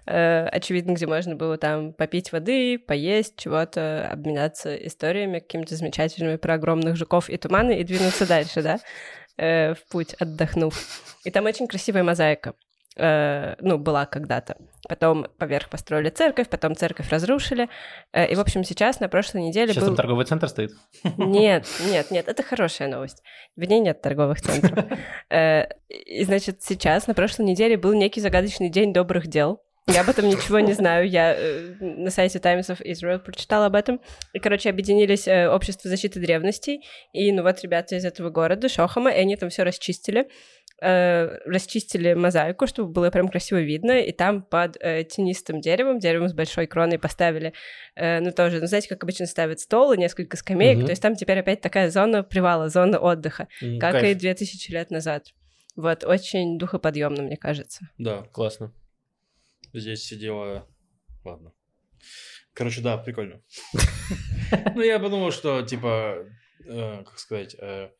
э, очевидно, где можно было там попить воды, поесть, чего-то, обменяться историями какими-то замечательными про огромных жуков и туманы и двинуться дальше, да, э, в путь, отдохнув. И там очень красивая мозаика. Э, ну, была когда-то. Потом поверх построили церковь, потом церковь разрушили. Э, и, в общем, сейчас, на прошлой неделе Сейчас был... там торговый центр стоит. Нет, нет, нет, это хорошая новость. В ней нет торговых центров. Э, И, значит, сейчас, на прошлой неделе, был некий загадочный день добрых дел. Я об этом ничего не знаю. Я э, на сайте Times of Israel прочитала об этом. И, короче, объединились э, общество защиты древностей. И, ну вот, ребята из этого города, Шохама, и они там все расчистили. Э, расчистили мозаику, чтобы было прям красиво видно, и там под э, тенистым деревом, деревом с большой кроной поставили, э, ну тоже, ну знаете, как обычно ставят стол и несколько скамеек, Мгм. то есть там теперь опять такая зона привала, зона отдыха, М, как кайф. и 2000 лет назад. Вот, очень духоподъемно, мне кажется. Да, Классно. Здесь сидела... Ладно. Короче, да, прикольно. Ну, я подумал, что, типа, э, как сказать, э,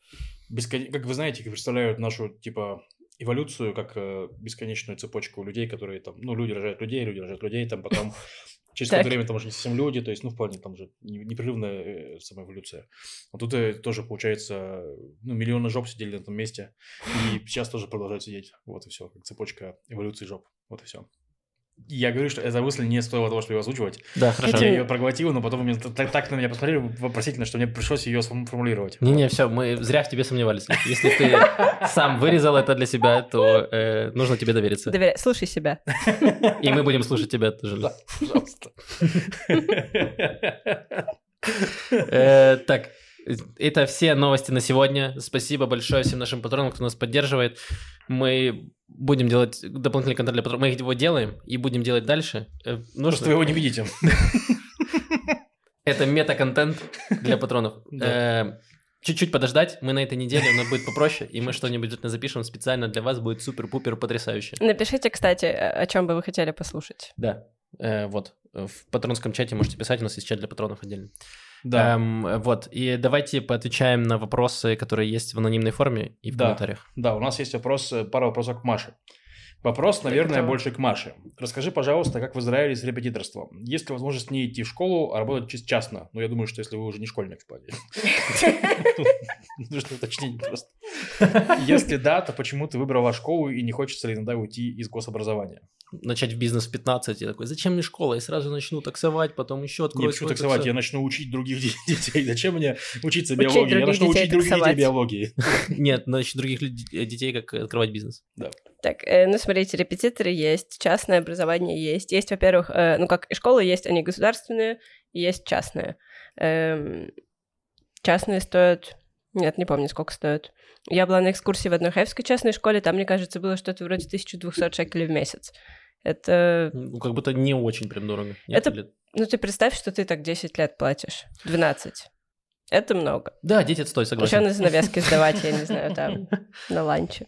как вы знаете, представляют нашу, типа, эволюцию как э, бесконечную цепочку людей, которые там, ну, люди рожают людей, люди рожают людей, там потом через какое-то время там уже не совсем люди, то есть, ну, в плане там же не- непрерывная э, сама эволюция. А тут э, тоже, получается, ну, миллионы жоп сидели на этом месте, и сейчас тоже продолжают сидеть. Вот и все, как цепочка эволюции жоп. Вот и все. Я говорю, что эта мысль не стоила того, чтобы ее озвучивать. Да, хорошо. Хотя- Я ее проглотил, но потом вы мне так, так на меня посмотрели вопросительно, что мне пришлось ее сформулировать. Не-не, все, мы зря в тебе сомневались. Если ты сам вырезал это для себя, то э, нужно тебе довериться. Доверяй, слушай себя. И мы будем слушать тебя тоже. Да, пожалуйста. Э, Так, это все новости на сегодня. Спасибо большое всем нашим патронам, кто нас поддерживает. Мы будем делать дополнительный контент для патронов. Мы его делаем и будем делать дальше. Э, Просто Нужно... вы его не видите. Это мета-контент для патронов. Э, Чуть-чуть подождать, мы на этой неделе, оно будет попроще, и мы что-нибудь обязательно запишем специально для вас, будет супер-пупер потрясающе. Напишите, кстати, о чем бы вы хотели послушать. Да, Э, вот, в патронском чате можете писать, у нас есть чат для патронов отдельно. Да, Эм, вот, и давайте поотвечаем на вопросы, которые есть в анонимной форме и в Да. комментариях. да, у нас есть вопрос, э, пара вопросов к Маше. Вопрос, наверное, готова. больше к Маше. Расскажи, пожалуйста, как в Израиле с репетиторством? Есть ли возможность не идти в школу, а работать чис- частно? Ну, я думаю, что если вы уже не школьник в плане. Нужно уточнить просто. Если да, то почему ты выбрала школу и не хочется ли иногда уйти из гособразования? Начать в бизнес в 15, я такой, зачем мне школа? Я сразу начну таксовать, потом еще Не открою почему свой таксовать, таксо». я начну учить других де- детей. Зачем мне учиться Учить биологии? Я начну учить других детей биологии. Нет, значит, других э, детей, как открывать бизнес. Так, э, ну смотрите, репетиторы есть, частное образование есть. Есть, во-первых, э, ну как и школы есть, они государственные, есть частные. Эм, частные стоят... Нет, не помню, сколько стоят. Я была на экскурсии в одной хайфской частной школе, там, мне кажется, было что-то вроде 1200 шекелей в месяц. Это... Ну, как будто не очень прям дорого. Нет, Это- или- Ну, ты представь, что ты так 10 лет платишь. 12. Это много. Да, дети Еще согласен. на занавески сдавать, я не знаю, там, на ланче.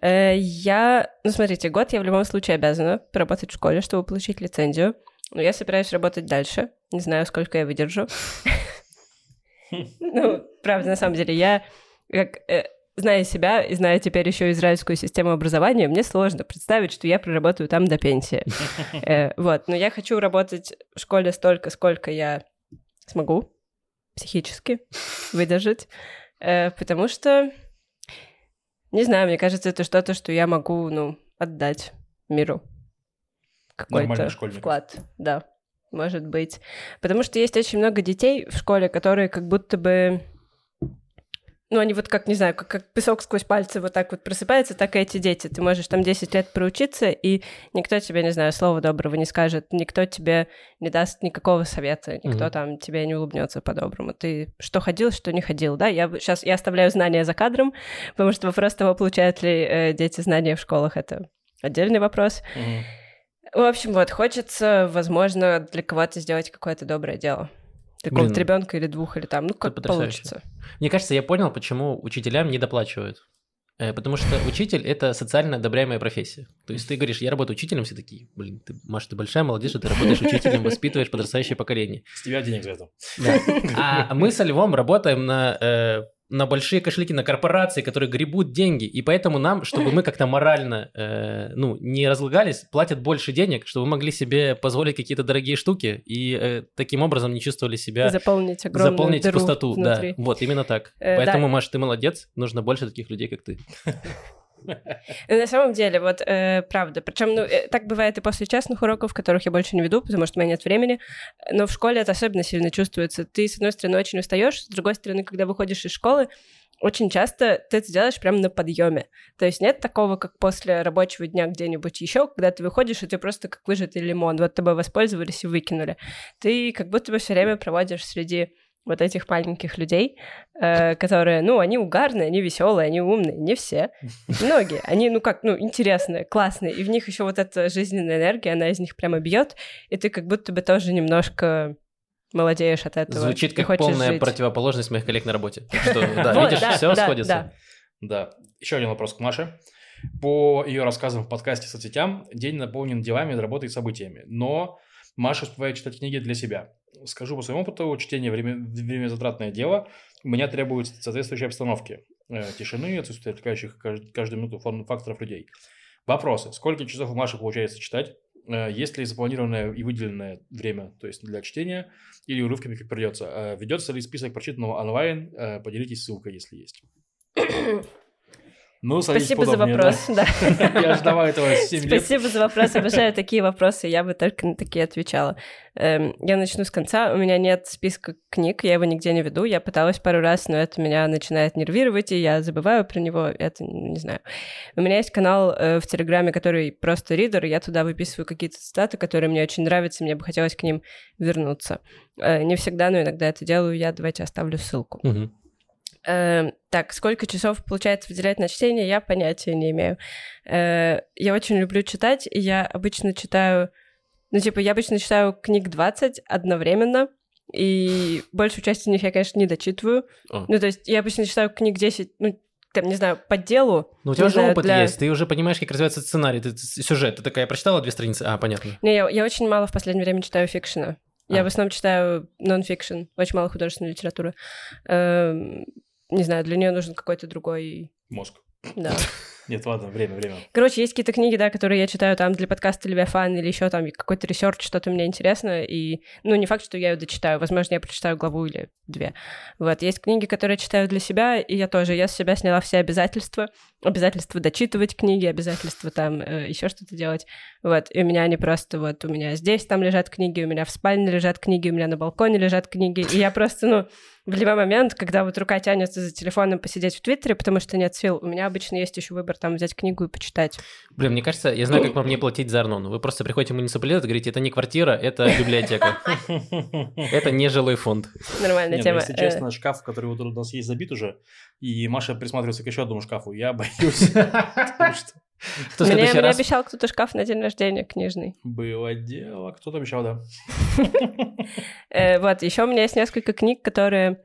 Э, Я, ну, смотрите, год я в любом случае обязана поработать в школе, чтобы получить лицензию. Но я собираюсь работать дальше. Не знаю, сколько я выдержу. Ну, правда, на самом деле, я, как, э, зная себя и зная теперь еще израильскую систему образования, мне сложно представить, что я проработаю там до пенсии. Э, Вот, но я хочу работать в школе столько, сколько я смогу психически выдержать, э, потому что, не знаю, мне кажется, это что-то, что я могу, ну, отдать миру. Какой-то вклад, да, может быть. Потому что есть очень много детей в школе, которые как будто бы ну, они вот как, не знаю, как, как песок сквозь пальцы вот так вот просыпаются, так и эти дети. Ты можешь там 10 лет проучиться, и никто тебе, не знаю, слова доброго не скажет, никто тебе не даст никакого совета, никто Мгм. там тебе не улыбнется по-доброму. Ты что ходил, что не ходил, да? Я сейчас я оставляю знания за кадром, потому что вопрос того, получают ли э, дети знания в школах, это отдельный вопрос. Мгм. В общем, вот, хочется, возможно, для кого-то сделать какое-то доброе дело. Какого-то Блин. ребенка или двух, или там, ну, как получится. Мне кажется, я понял, почему учителям не доплачивают. Э, потому что учитель – это социально одобряемая профессия. То есть ты говоришь, я работаю учителем, все такие, блин, ты, Маша, ты большая молодежь, что ты работаешь учителем, воспитываешь подрастающее поколение. С тебя денег за это. Да. А мы со Львом работаем на э, на большие кошельки, на корпорации, которые гребут деньги, и поэтому нам, чтобы мы как-то морально, э, ну, не разлагались, платят больше денег, чтобы мы могли себе позволить какие-то дорогие штуки и э, таким образом не чувствовали себя... Заполнить огромную Заполнить дыру пустоту, внутри. да. Вот, именно так. Э, поэтому, да. Маш, ты молодец, нужно больше таких людей, как ты. Ну, На самом деле, вот э, правда. Причем, ну, э, так бывает и после частных уроков, которых я больше не веду, потому что у меня нет времени. Но в школе это особенно сильно чувствуется. Ты, с одной стороны, очень устаешь, с другой стороны, когда выходишь из школы, очень часто ты это делаешь прямо на подъеме. То есть нет такого, как после рабочего дня где-нибудь еще, когда ты выходишь, и ты просто как выжатый лимон. Вот тобой воспользовались и выкинули. Ты как будто бы все время проводишь среди вот этих маленьких людей, э, которые, ну, они угарные, они веселые, они умные, не все, многие, они, ну как, ну, интересные, классные, и в них еще вот эта жизненная энергия, она из них прямо бьет, и ты как будто бы тоже немножко молодеешь от этого. Звучит как полная жить. противоположность моих коллег на работе. Что, да, видишь, все сходится. Да. Еще один вопрос к Маше. По ее рассказам в подкасте соцсетям, день наполнен делами, работой и событиями. Но Маша успевает читать книги для себя. Скажу по своему опыту, чтение время, время затратное дело. У меня требует соответствующей обстановки. Э, тишины, отсутствие отвлекающих кажд- каждую минуту факторов людей. Вопросы. Сколько часов у Маши получается читать? Э, Есть ли запланированное и выделенное время, то есть для чтения, или урывками, как придется? Э, Ведется ли список прочитанного онлайн? Э, Поделитесь ссылкой, если есть. Ну, Спасибо за вопрос, да. да. Я ждала этого 7 лет. Спасибо за вопрос. Обожаю такие вопросы. Я бы только на такие отвечала. Эм, Я начну с конца. У меня нет списка книг, я его нигде не веду. Я пыталась пару раз, но это меня начинает нервировать, и я забываю про него. Это не знаю. У меня есть канал э, в Телеграме, который просто ридер, я туда выписываю какие-то цитаты, которые мне очень нравятся, мне бы хотелось к ним вернуться. Э, Не всегда, но иногда это делаю я. Давайте оставлю ссылку. Э, так, сколько часов получается выделять на чтение, я понятия не имею. Э, я очень люблю читать, и я обычно читаю... Ну, типа, я обычно читаю книг 20 одновременно, и большую часть из них я, конечно, не дочитываю. О. Ну, то есть я обычно читаю книг 10, ну, там, не знаю, по делу. Ну, у тебя уже знаю, опыт для- есть, ты уже понимаешь, как развивается сценарий, ты, сюжет. Ты такая, прочитала две страницы? А, понятно. Не, я, я очень мало в последнее время читаю фикшена. Я А. в основном читаю нон-фикшн, очень мало художественной литературы. Эм, не знаю, для нее нужен какой-то другой... Мозг. Да. Нет, ладно, время, время. Короче, есть какие-то книги, да, которые я читаю там для подкаста Левиафан или еще там какой-то research, что-то мне интересно, и, ну, не факт, что я ее дочитаю, возможно, я прочитаю главу или две. Вот, есть книги, которые я читаю для себя, и я тоже, я с себя сняла все обязательства, обязательства дочитывать книги, обязательства там еще что-то делать, вот, и у меня они просто вот, у меня здесь там лежат книги, у меня в спальне лежат книги, у меня на балконе лежат книги, и я просто, ну, в любой момент, когда вот рука тянется за телефоном посидеть в Твиттере, потому что нет сил, у меня обычно есть еще выбор там взять книгу и почитать. Блин, мне кажется, я знаю, как вам не платить за Арнону. Вы просто приходите в муниципалитет и говорите, это не квартира, это библиотека. Это не жилой фонд. Нормальная ну, тема. если Э, честно, шкаф, который вот у нас есть, забит уже, и Маша присматривается к еще одному шкафу. Я боюсь, Мне, обещал кто-то шкаф на день рождения книжный. было дело. Кто-то обещал, да. Э, вот, еще у меня есть несколько книг, которые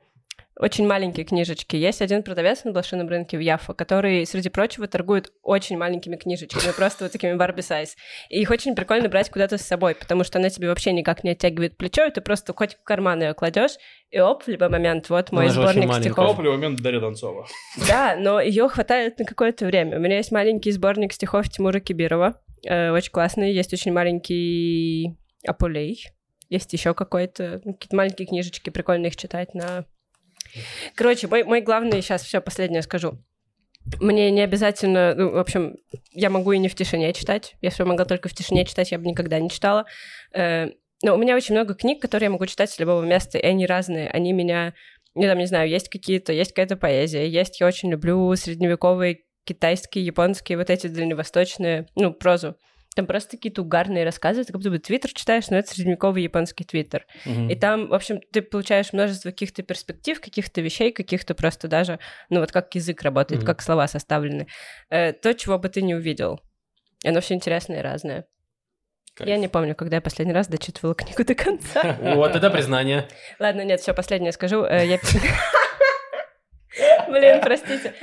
очень маленькие книжечки. Есть один продавец на блошином рынке в Яффа, который, среди прочего, торгует очень маленькими книжечками, просто вот такими Барби сайз. И их очень прикольно брать куда-то с собой, потому что она тебе вообще никак не оттягивает плечо, и ты просто хоть в карман ее кладешь, и оп, в любой момент, вот мой Она сборник стихов. Топлю момент Дарья Донцова. Да, но ее хватает на какое-то время. У меня есть маленький сборник стихов Тимура Кибирова, э, очень классный. Есть очень маленький Апулей. Есть еще какой-то, ну, какие-то маленькие книжечки, прикольно их читать на... Короче, мой, мой главный, сейчас все последнее скажу. Мне не обязательно, ну, в общем, я могу и не в тишине читать. Если бы могла только в тишине читать, я бы никогда не читала. Э, но у меня очень много книг, которые я могу читать с любого места, и они разные. Они меня ну, там, не знаю, есть какие-то, есть какая-то поэзия, есть, я очень люблю средневековые китайские, японские, вот эти дальневосточные, ну, прозу. Там просто какие-то угарные рассказы, ты как будто бы твиттер читаешь, но это средневековый японский твиттер. Мгм. И там, в общем, ты получаешь множество каких-то перспектив, каких-то вещей, каких-то просто даже, ну, вот как язык работает, Мгм. как слова составлены. Э, то, чего бы ты не увидел. Оно все интересное и разное. Кайф. Я не помню, когда я последний раз дочитывала книгу до конца. Вот это признание. Ладно, нет, все, последнее скажу. Э, Я... Блин, простите.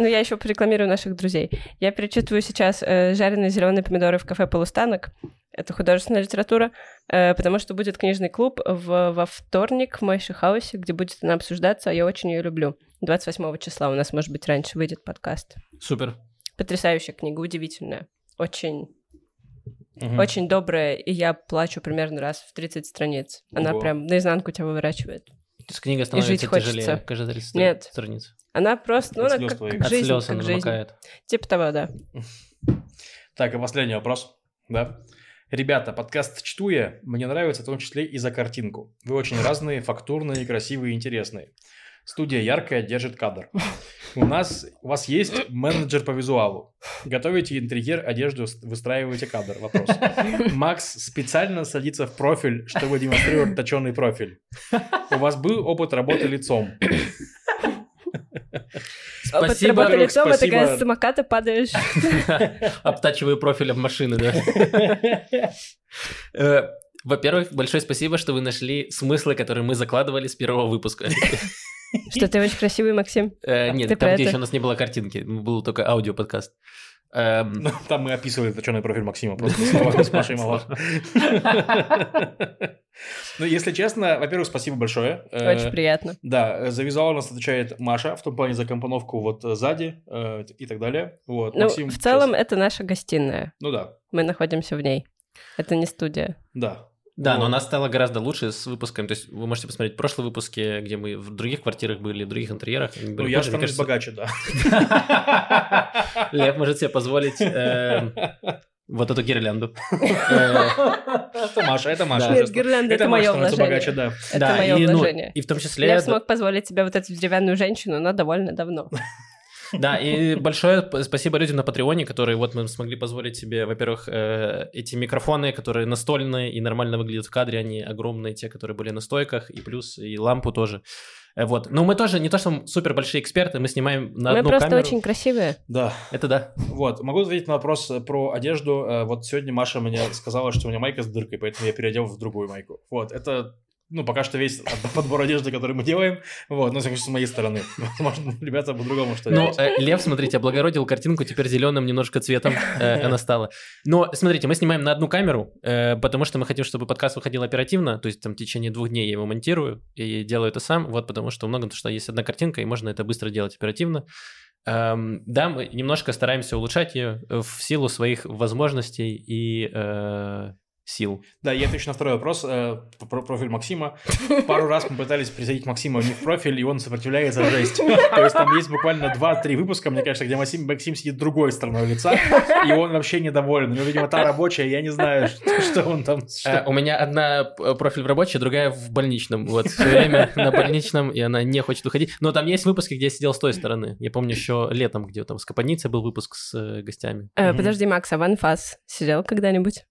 Ну, я еще порекламирую наших друзей. Я перечитываю сейчас э, жареные зеленые помидоры в кафе «Полустанок». Это художественная литература, э, потому что будет книжный клуб в, во вторник в Мойши Хаусе, где будет она обсуждаться, а я очень ее люблю. 28 числа у нас, может быть, раньше выйдет подкаст. Супер. Потрясающая книга, удивительная. Очень Мгм. очень добрая, и я плачу примерно раз в 30 страниц. Она Ого. прям наизнанку тебя выворачивает. То есть книга становится жить хочется. тяжелее каждые 30 Нет. страниц. Она просто, ну, От она как, твоих. как От жизнь, слез как она жизнь. намокает. Типа того, да. Так, и последний вопрос. Да. Ребята, подкаст «Чтуя» мне нравится в том числе и за картинку. Вы очень разные, фактурные, красивые и интересные. Студия яркая, держит кадр. У нас, у вас есть менеджер по визуалу. Готовите интерьер, одежду, выстраиваете кадр. Вопрос. Макс специально садится в профиль, чтобы демонстрировать точенный профиль. У вас был опыт работы лицом. Опыт Спасибо. работы Во-первых, лицом, это спасибо. когда с самоката падаешь. Обтачиваю профилем машины, да. Э, Во-первых, большое спасибо, что вы нашли смыслы, которые мы закладывали с первого выпуска. Что ты очень красивый, Максим. Э, Нет, Ты там, где еще у нас не было картинки, был только аудиоподкаст. Эм, Там мы описывали точеный профиль Максима, просто с Машей Малах. Ну, если честно, во-первых, спасибо большое. Э, Очень приятно. Да, за визуал нас отвечает Маша, в том плане за компоновку вот э, сзади и так далее. Вот, Ну, в целом, это наша гостиная. Ну да, Мы находимся в ней. Это не студия. да. Да, но Вот. она стала гораздо лучше с выпусками. То есть вы можете посмотреть прошлые выпуски, где мы в других квартирах были, в других интерьерах. Ну, были я становлюсь кажется. богаче, да. Лев может себе позволить эм, вот эту гирлянду. Это Маша, это Маша. Да. Нет, гирлянда — это Маша мое вложение. Это мое и, ну, вложение. и в том числе... Лев да, смог позволить себе вот эту деревянную женщину, но довольно давно. Да, и большое спасибо людям на Патреоне, которые вот мы смогли позволить себе, во-первых, э, эти микрофоны, которые настольные и нормально выглядят в кадре, они огромные, те, которые были на стойках, и плюс и лампу тоже. Э, Вот. Но мы тоже не то, что супер большие эксперты, мы снимаем на Мы одну просто камеру. очень красивые. Да, Это да. вот. Могу ответить на вопрос э, про одежду. Вот сегодня Маша мне сказала, что у меня майка с дыркой, поэтому я переодел в другую майку. Вот, это ну, пока что весь подбор одежды, который мы делаем, вот, в с моей стороны. Возможно, ребята по-другому что Ну, э, Лев, смотрите, облагородил картинку, теперь зеленым немножко цветом э, она стала. Но, смотрите, мы снимаем на одну камеру, э, потому что мы хотим, чтобы подкаст выходил оперативно, то есть там в течение двух дней я его монтирую и делаю это сам, вот потому что много, потому что есть одна картинка, и можно это быстро делать оперативно. Эм, да, мы немножко стараемся улучшать ее в силу своих возможностей и э, сил. Да, я отвечу на второй вопрос э, про профиль Максима. Пару раз мы пытались присоединить Максима не в профиль, и он сопротивляется жесть. То есть там есть буквально 2-3 выпуска, мне кажется, где Максим, Максим сидит другой стороной лица, и он вообще недоволен. У него, видимо, та рабочая, я не знаю, что, что он там... что- Э, у меня одна э, профиль в рабочей, другая в больничном. Вот, все время на больничном, и она не хочет уходить. Но там есть выпуски, где я сидел с той стороны. Я помню еще летом, где там с Капаницей был выпуск с э, гостями. Э. Подожди, Макс, а в Анфас сидел когда-нибудь?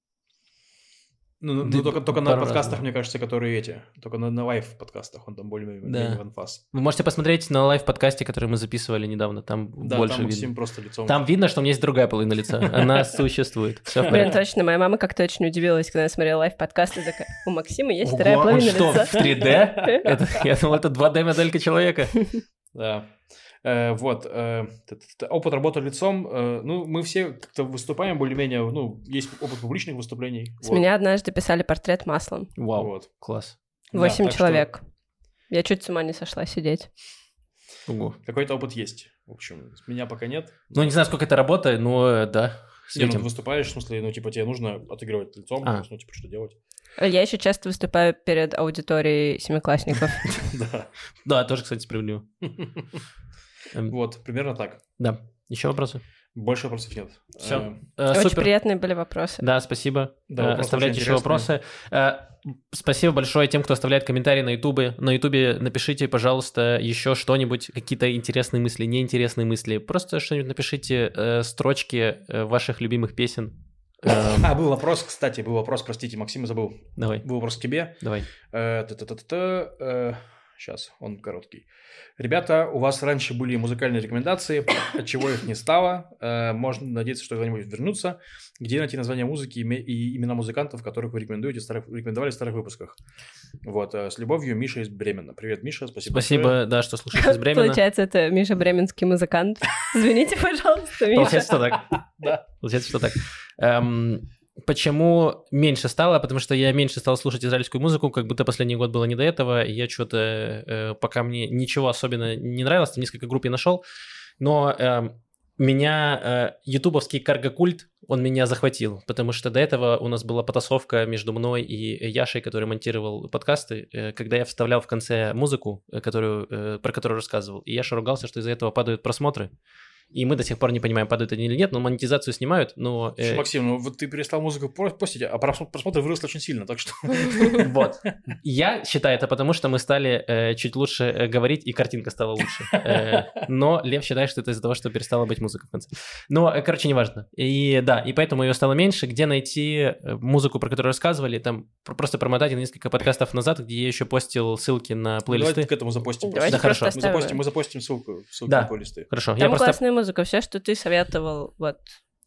Ну, ну, Да, только, только на раз, подкастах, да. мне кажется, которые эти. Только на, на лайв-подкастах он там более-менее Да. в анфас. Вы можете посмотреть на лайв-подкасте, который мы записывали недавно. Там Да, больше там видно. Максим просто лицом. Там видно, что у меня есть другая половина лица. Она существует. Блин, точно, моя мама как-то очень удивилась, когда я смотрела лайв-подкаст, и такая, у Максима есть вторая половина что, лица. в 3D? Это- Я думал, это 2D-моделька человека. Да. Э, вот. э, опыт работы лицом. э, ну, мы все как-то выступаем более-менее. Ну, есть опыт публичных выступлений. С вот. меня однажды писали портрет маслом. Вау, Вот. класс. Да, Восемь что человек. Я чуть с ума не сошла сидеть. Ого. Какой-то опыт есть. В общем, с меня пока нет. Ну, не знаю, сколько это работает, но да, Не, ну, ты выступаешь, в смысле, ну, типа, тебе нужно отыгрывать лицом, А. ну, типа, что делать? Я еще часто выступаю перед аудиторией семиклассников. Да. Да, тоже, кстати, справедливо. Эм, Вот, примерно так. Да. Еще вопросы? Больше вопросов нет. Всё. Э, Э, Очень Супер. приятные были вопросы. Да, спасибо. Да, Э, Оставляйте еще вопросы. Э, Спасибо большое тем, кто оставляет комментарии на Ютубе. На Ютубе напишите, пожалуйста, еще что-нибудь, какие-то интересные мысли, неинтересные мысли. Просто что-нибудь напишите, э, строчки э, ваших любимых песен. Эм, А, был вопрос, кстати, был вопрос, простите, Максим, забыл. Давай, Был вопрос к тебе. давай. Сейчас, он короткий. Ребята, у вас раньше были музыкальные рекомендации, от чего их не стало. Э, можно надеяться, что когда-нибудь вернутся. Где найти название музыки и имена музыкантов, которых вы рекомендуете, старых, рекомендовали в старых выпусках? Вот, э, с любовью, Миша из Бремена. Привет, Миша, спасибо. Спасибо, большое. да, что слушаете из Бремена. Получается, это Миша Бременский музыкант. Извините, пожалуйста, Миша. Получается, что так. Да. Получается, что так. Эм, Почему меньше стало? Потому что я меньше стал слушать израильскую музыку, как будто последний год было не до этого. И я что-то, э, пока мне ничего особенно не нравилось, там несколько групп я нашел, но э, меня э, ютубовский каргокульт, он меня захватил, потому что до этого у нас была потасовка между мной и Яшей, который монтировал подкасты, э, когда я вставлял в конце музыку, э, которую, э, про которую рассказывал, и Яша ругался, что из-за этого падают просмотры. И мы до сих пор не понимаем, падают они или нет, но монетизацию снимают, но... Э... Максим, ну вот ты перестал музыку постить, а просмотр вырос очень сильно, так что... Вот. Я считаю это потому, что мы стали э, чуть лучше э, говорить, и картинка стала лучше. Э, но Лев считает, что это из-за того, что перестала быть музыка в конце. Но, короче, неважно. И да, и поэтому ее стало меньше. Где найти музыку, про которую рассказывали, там просто промотать несколько подкастов назад, где я еще постил ссылки на плейлисты. Давайте к этому запостим. Давайте да, хорошо. Мы запостим, мы запостим ссылку, на плейлисты. Хорошо. Там я просто музыка, все, что ты советовал, вот.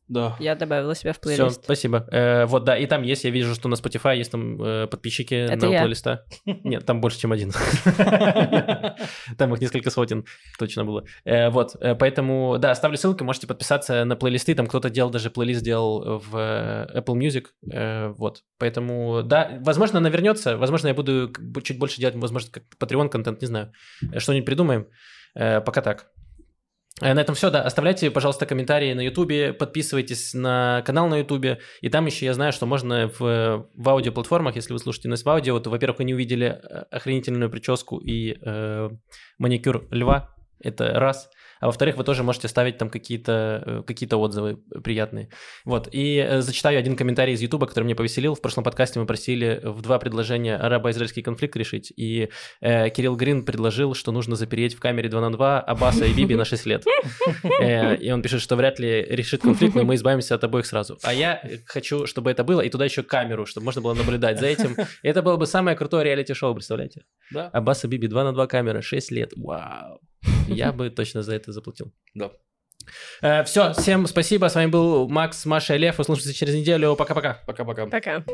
Да. Я добавила себя в плейлист. Все, спасибо. Э, вот, да, и там есть, я вижу, что на Spotify есть там э, подписчики Это на я. плейлиста. Нет, там больше, чем один. Там их несколько сотен точно было. Э, вот, э, поэтому, да, оставлю ссылку, можете подписаться на плейлисты, там кто-то делал, даже плейлист делал в э, Apple Music, вот. Поэтому, да, возможно, она вернется, возможно, я буду чуть больше делать, возможно, как Patreon контент, не знаю, что-нибудь придумаем. Пока так. Э, На этом все, да. Оставляйте, пожалуйста, комментарии на Ютубе, подписывайтесь на канал на Ютубе. И там еще я знаю, что можно в, в аудиоплатформах, если вы слушаете нас в аудио, то, во-первых, вы не увидели э, охренительную прическу и э, маникюр льва. Это раз. А во-вторых, вы тоже можете ставить там какие-то э, какие отзывы приятные. Вот. И э, зачитаю один комментарий из Ютуба, который меня повеселил. В прошлом подкасте мы просили в два предложения арабо-израильский конфликт решить. И э, Кирилл Грин предложил, что нужно запереть в камере 2 на 2 Аббаса и Биби на 6 лет. Э, И он пишет, что вряд ли решит конфликт, но мы избавимся от обоих сразу. А я хочу, чтобы это было, и туда еще камеру, чтобы можно было наблюдать за этим. И это было бы самое крутое реалити-шоу, представляете? Да. Аббас и Биби 2 на 2 камера, 6 лет. Вау. Я бы точно за это заплатил. Да. все, всем спасибо. С вами был Макс, Маша и Лев. Услышимся через неделю. Пока-пока. Пока-пока. Пока.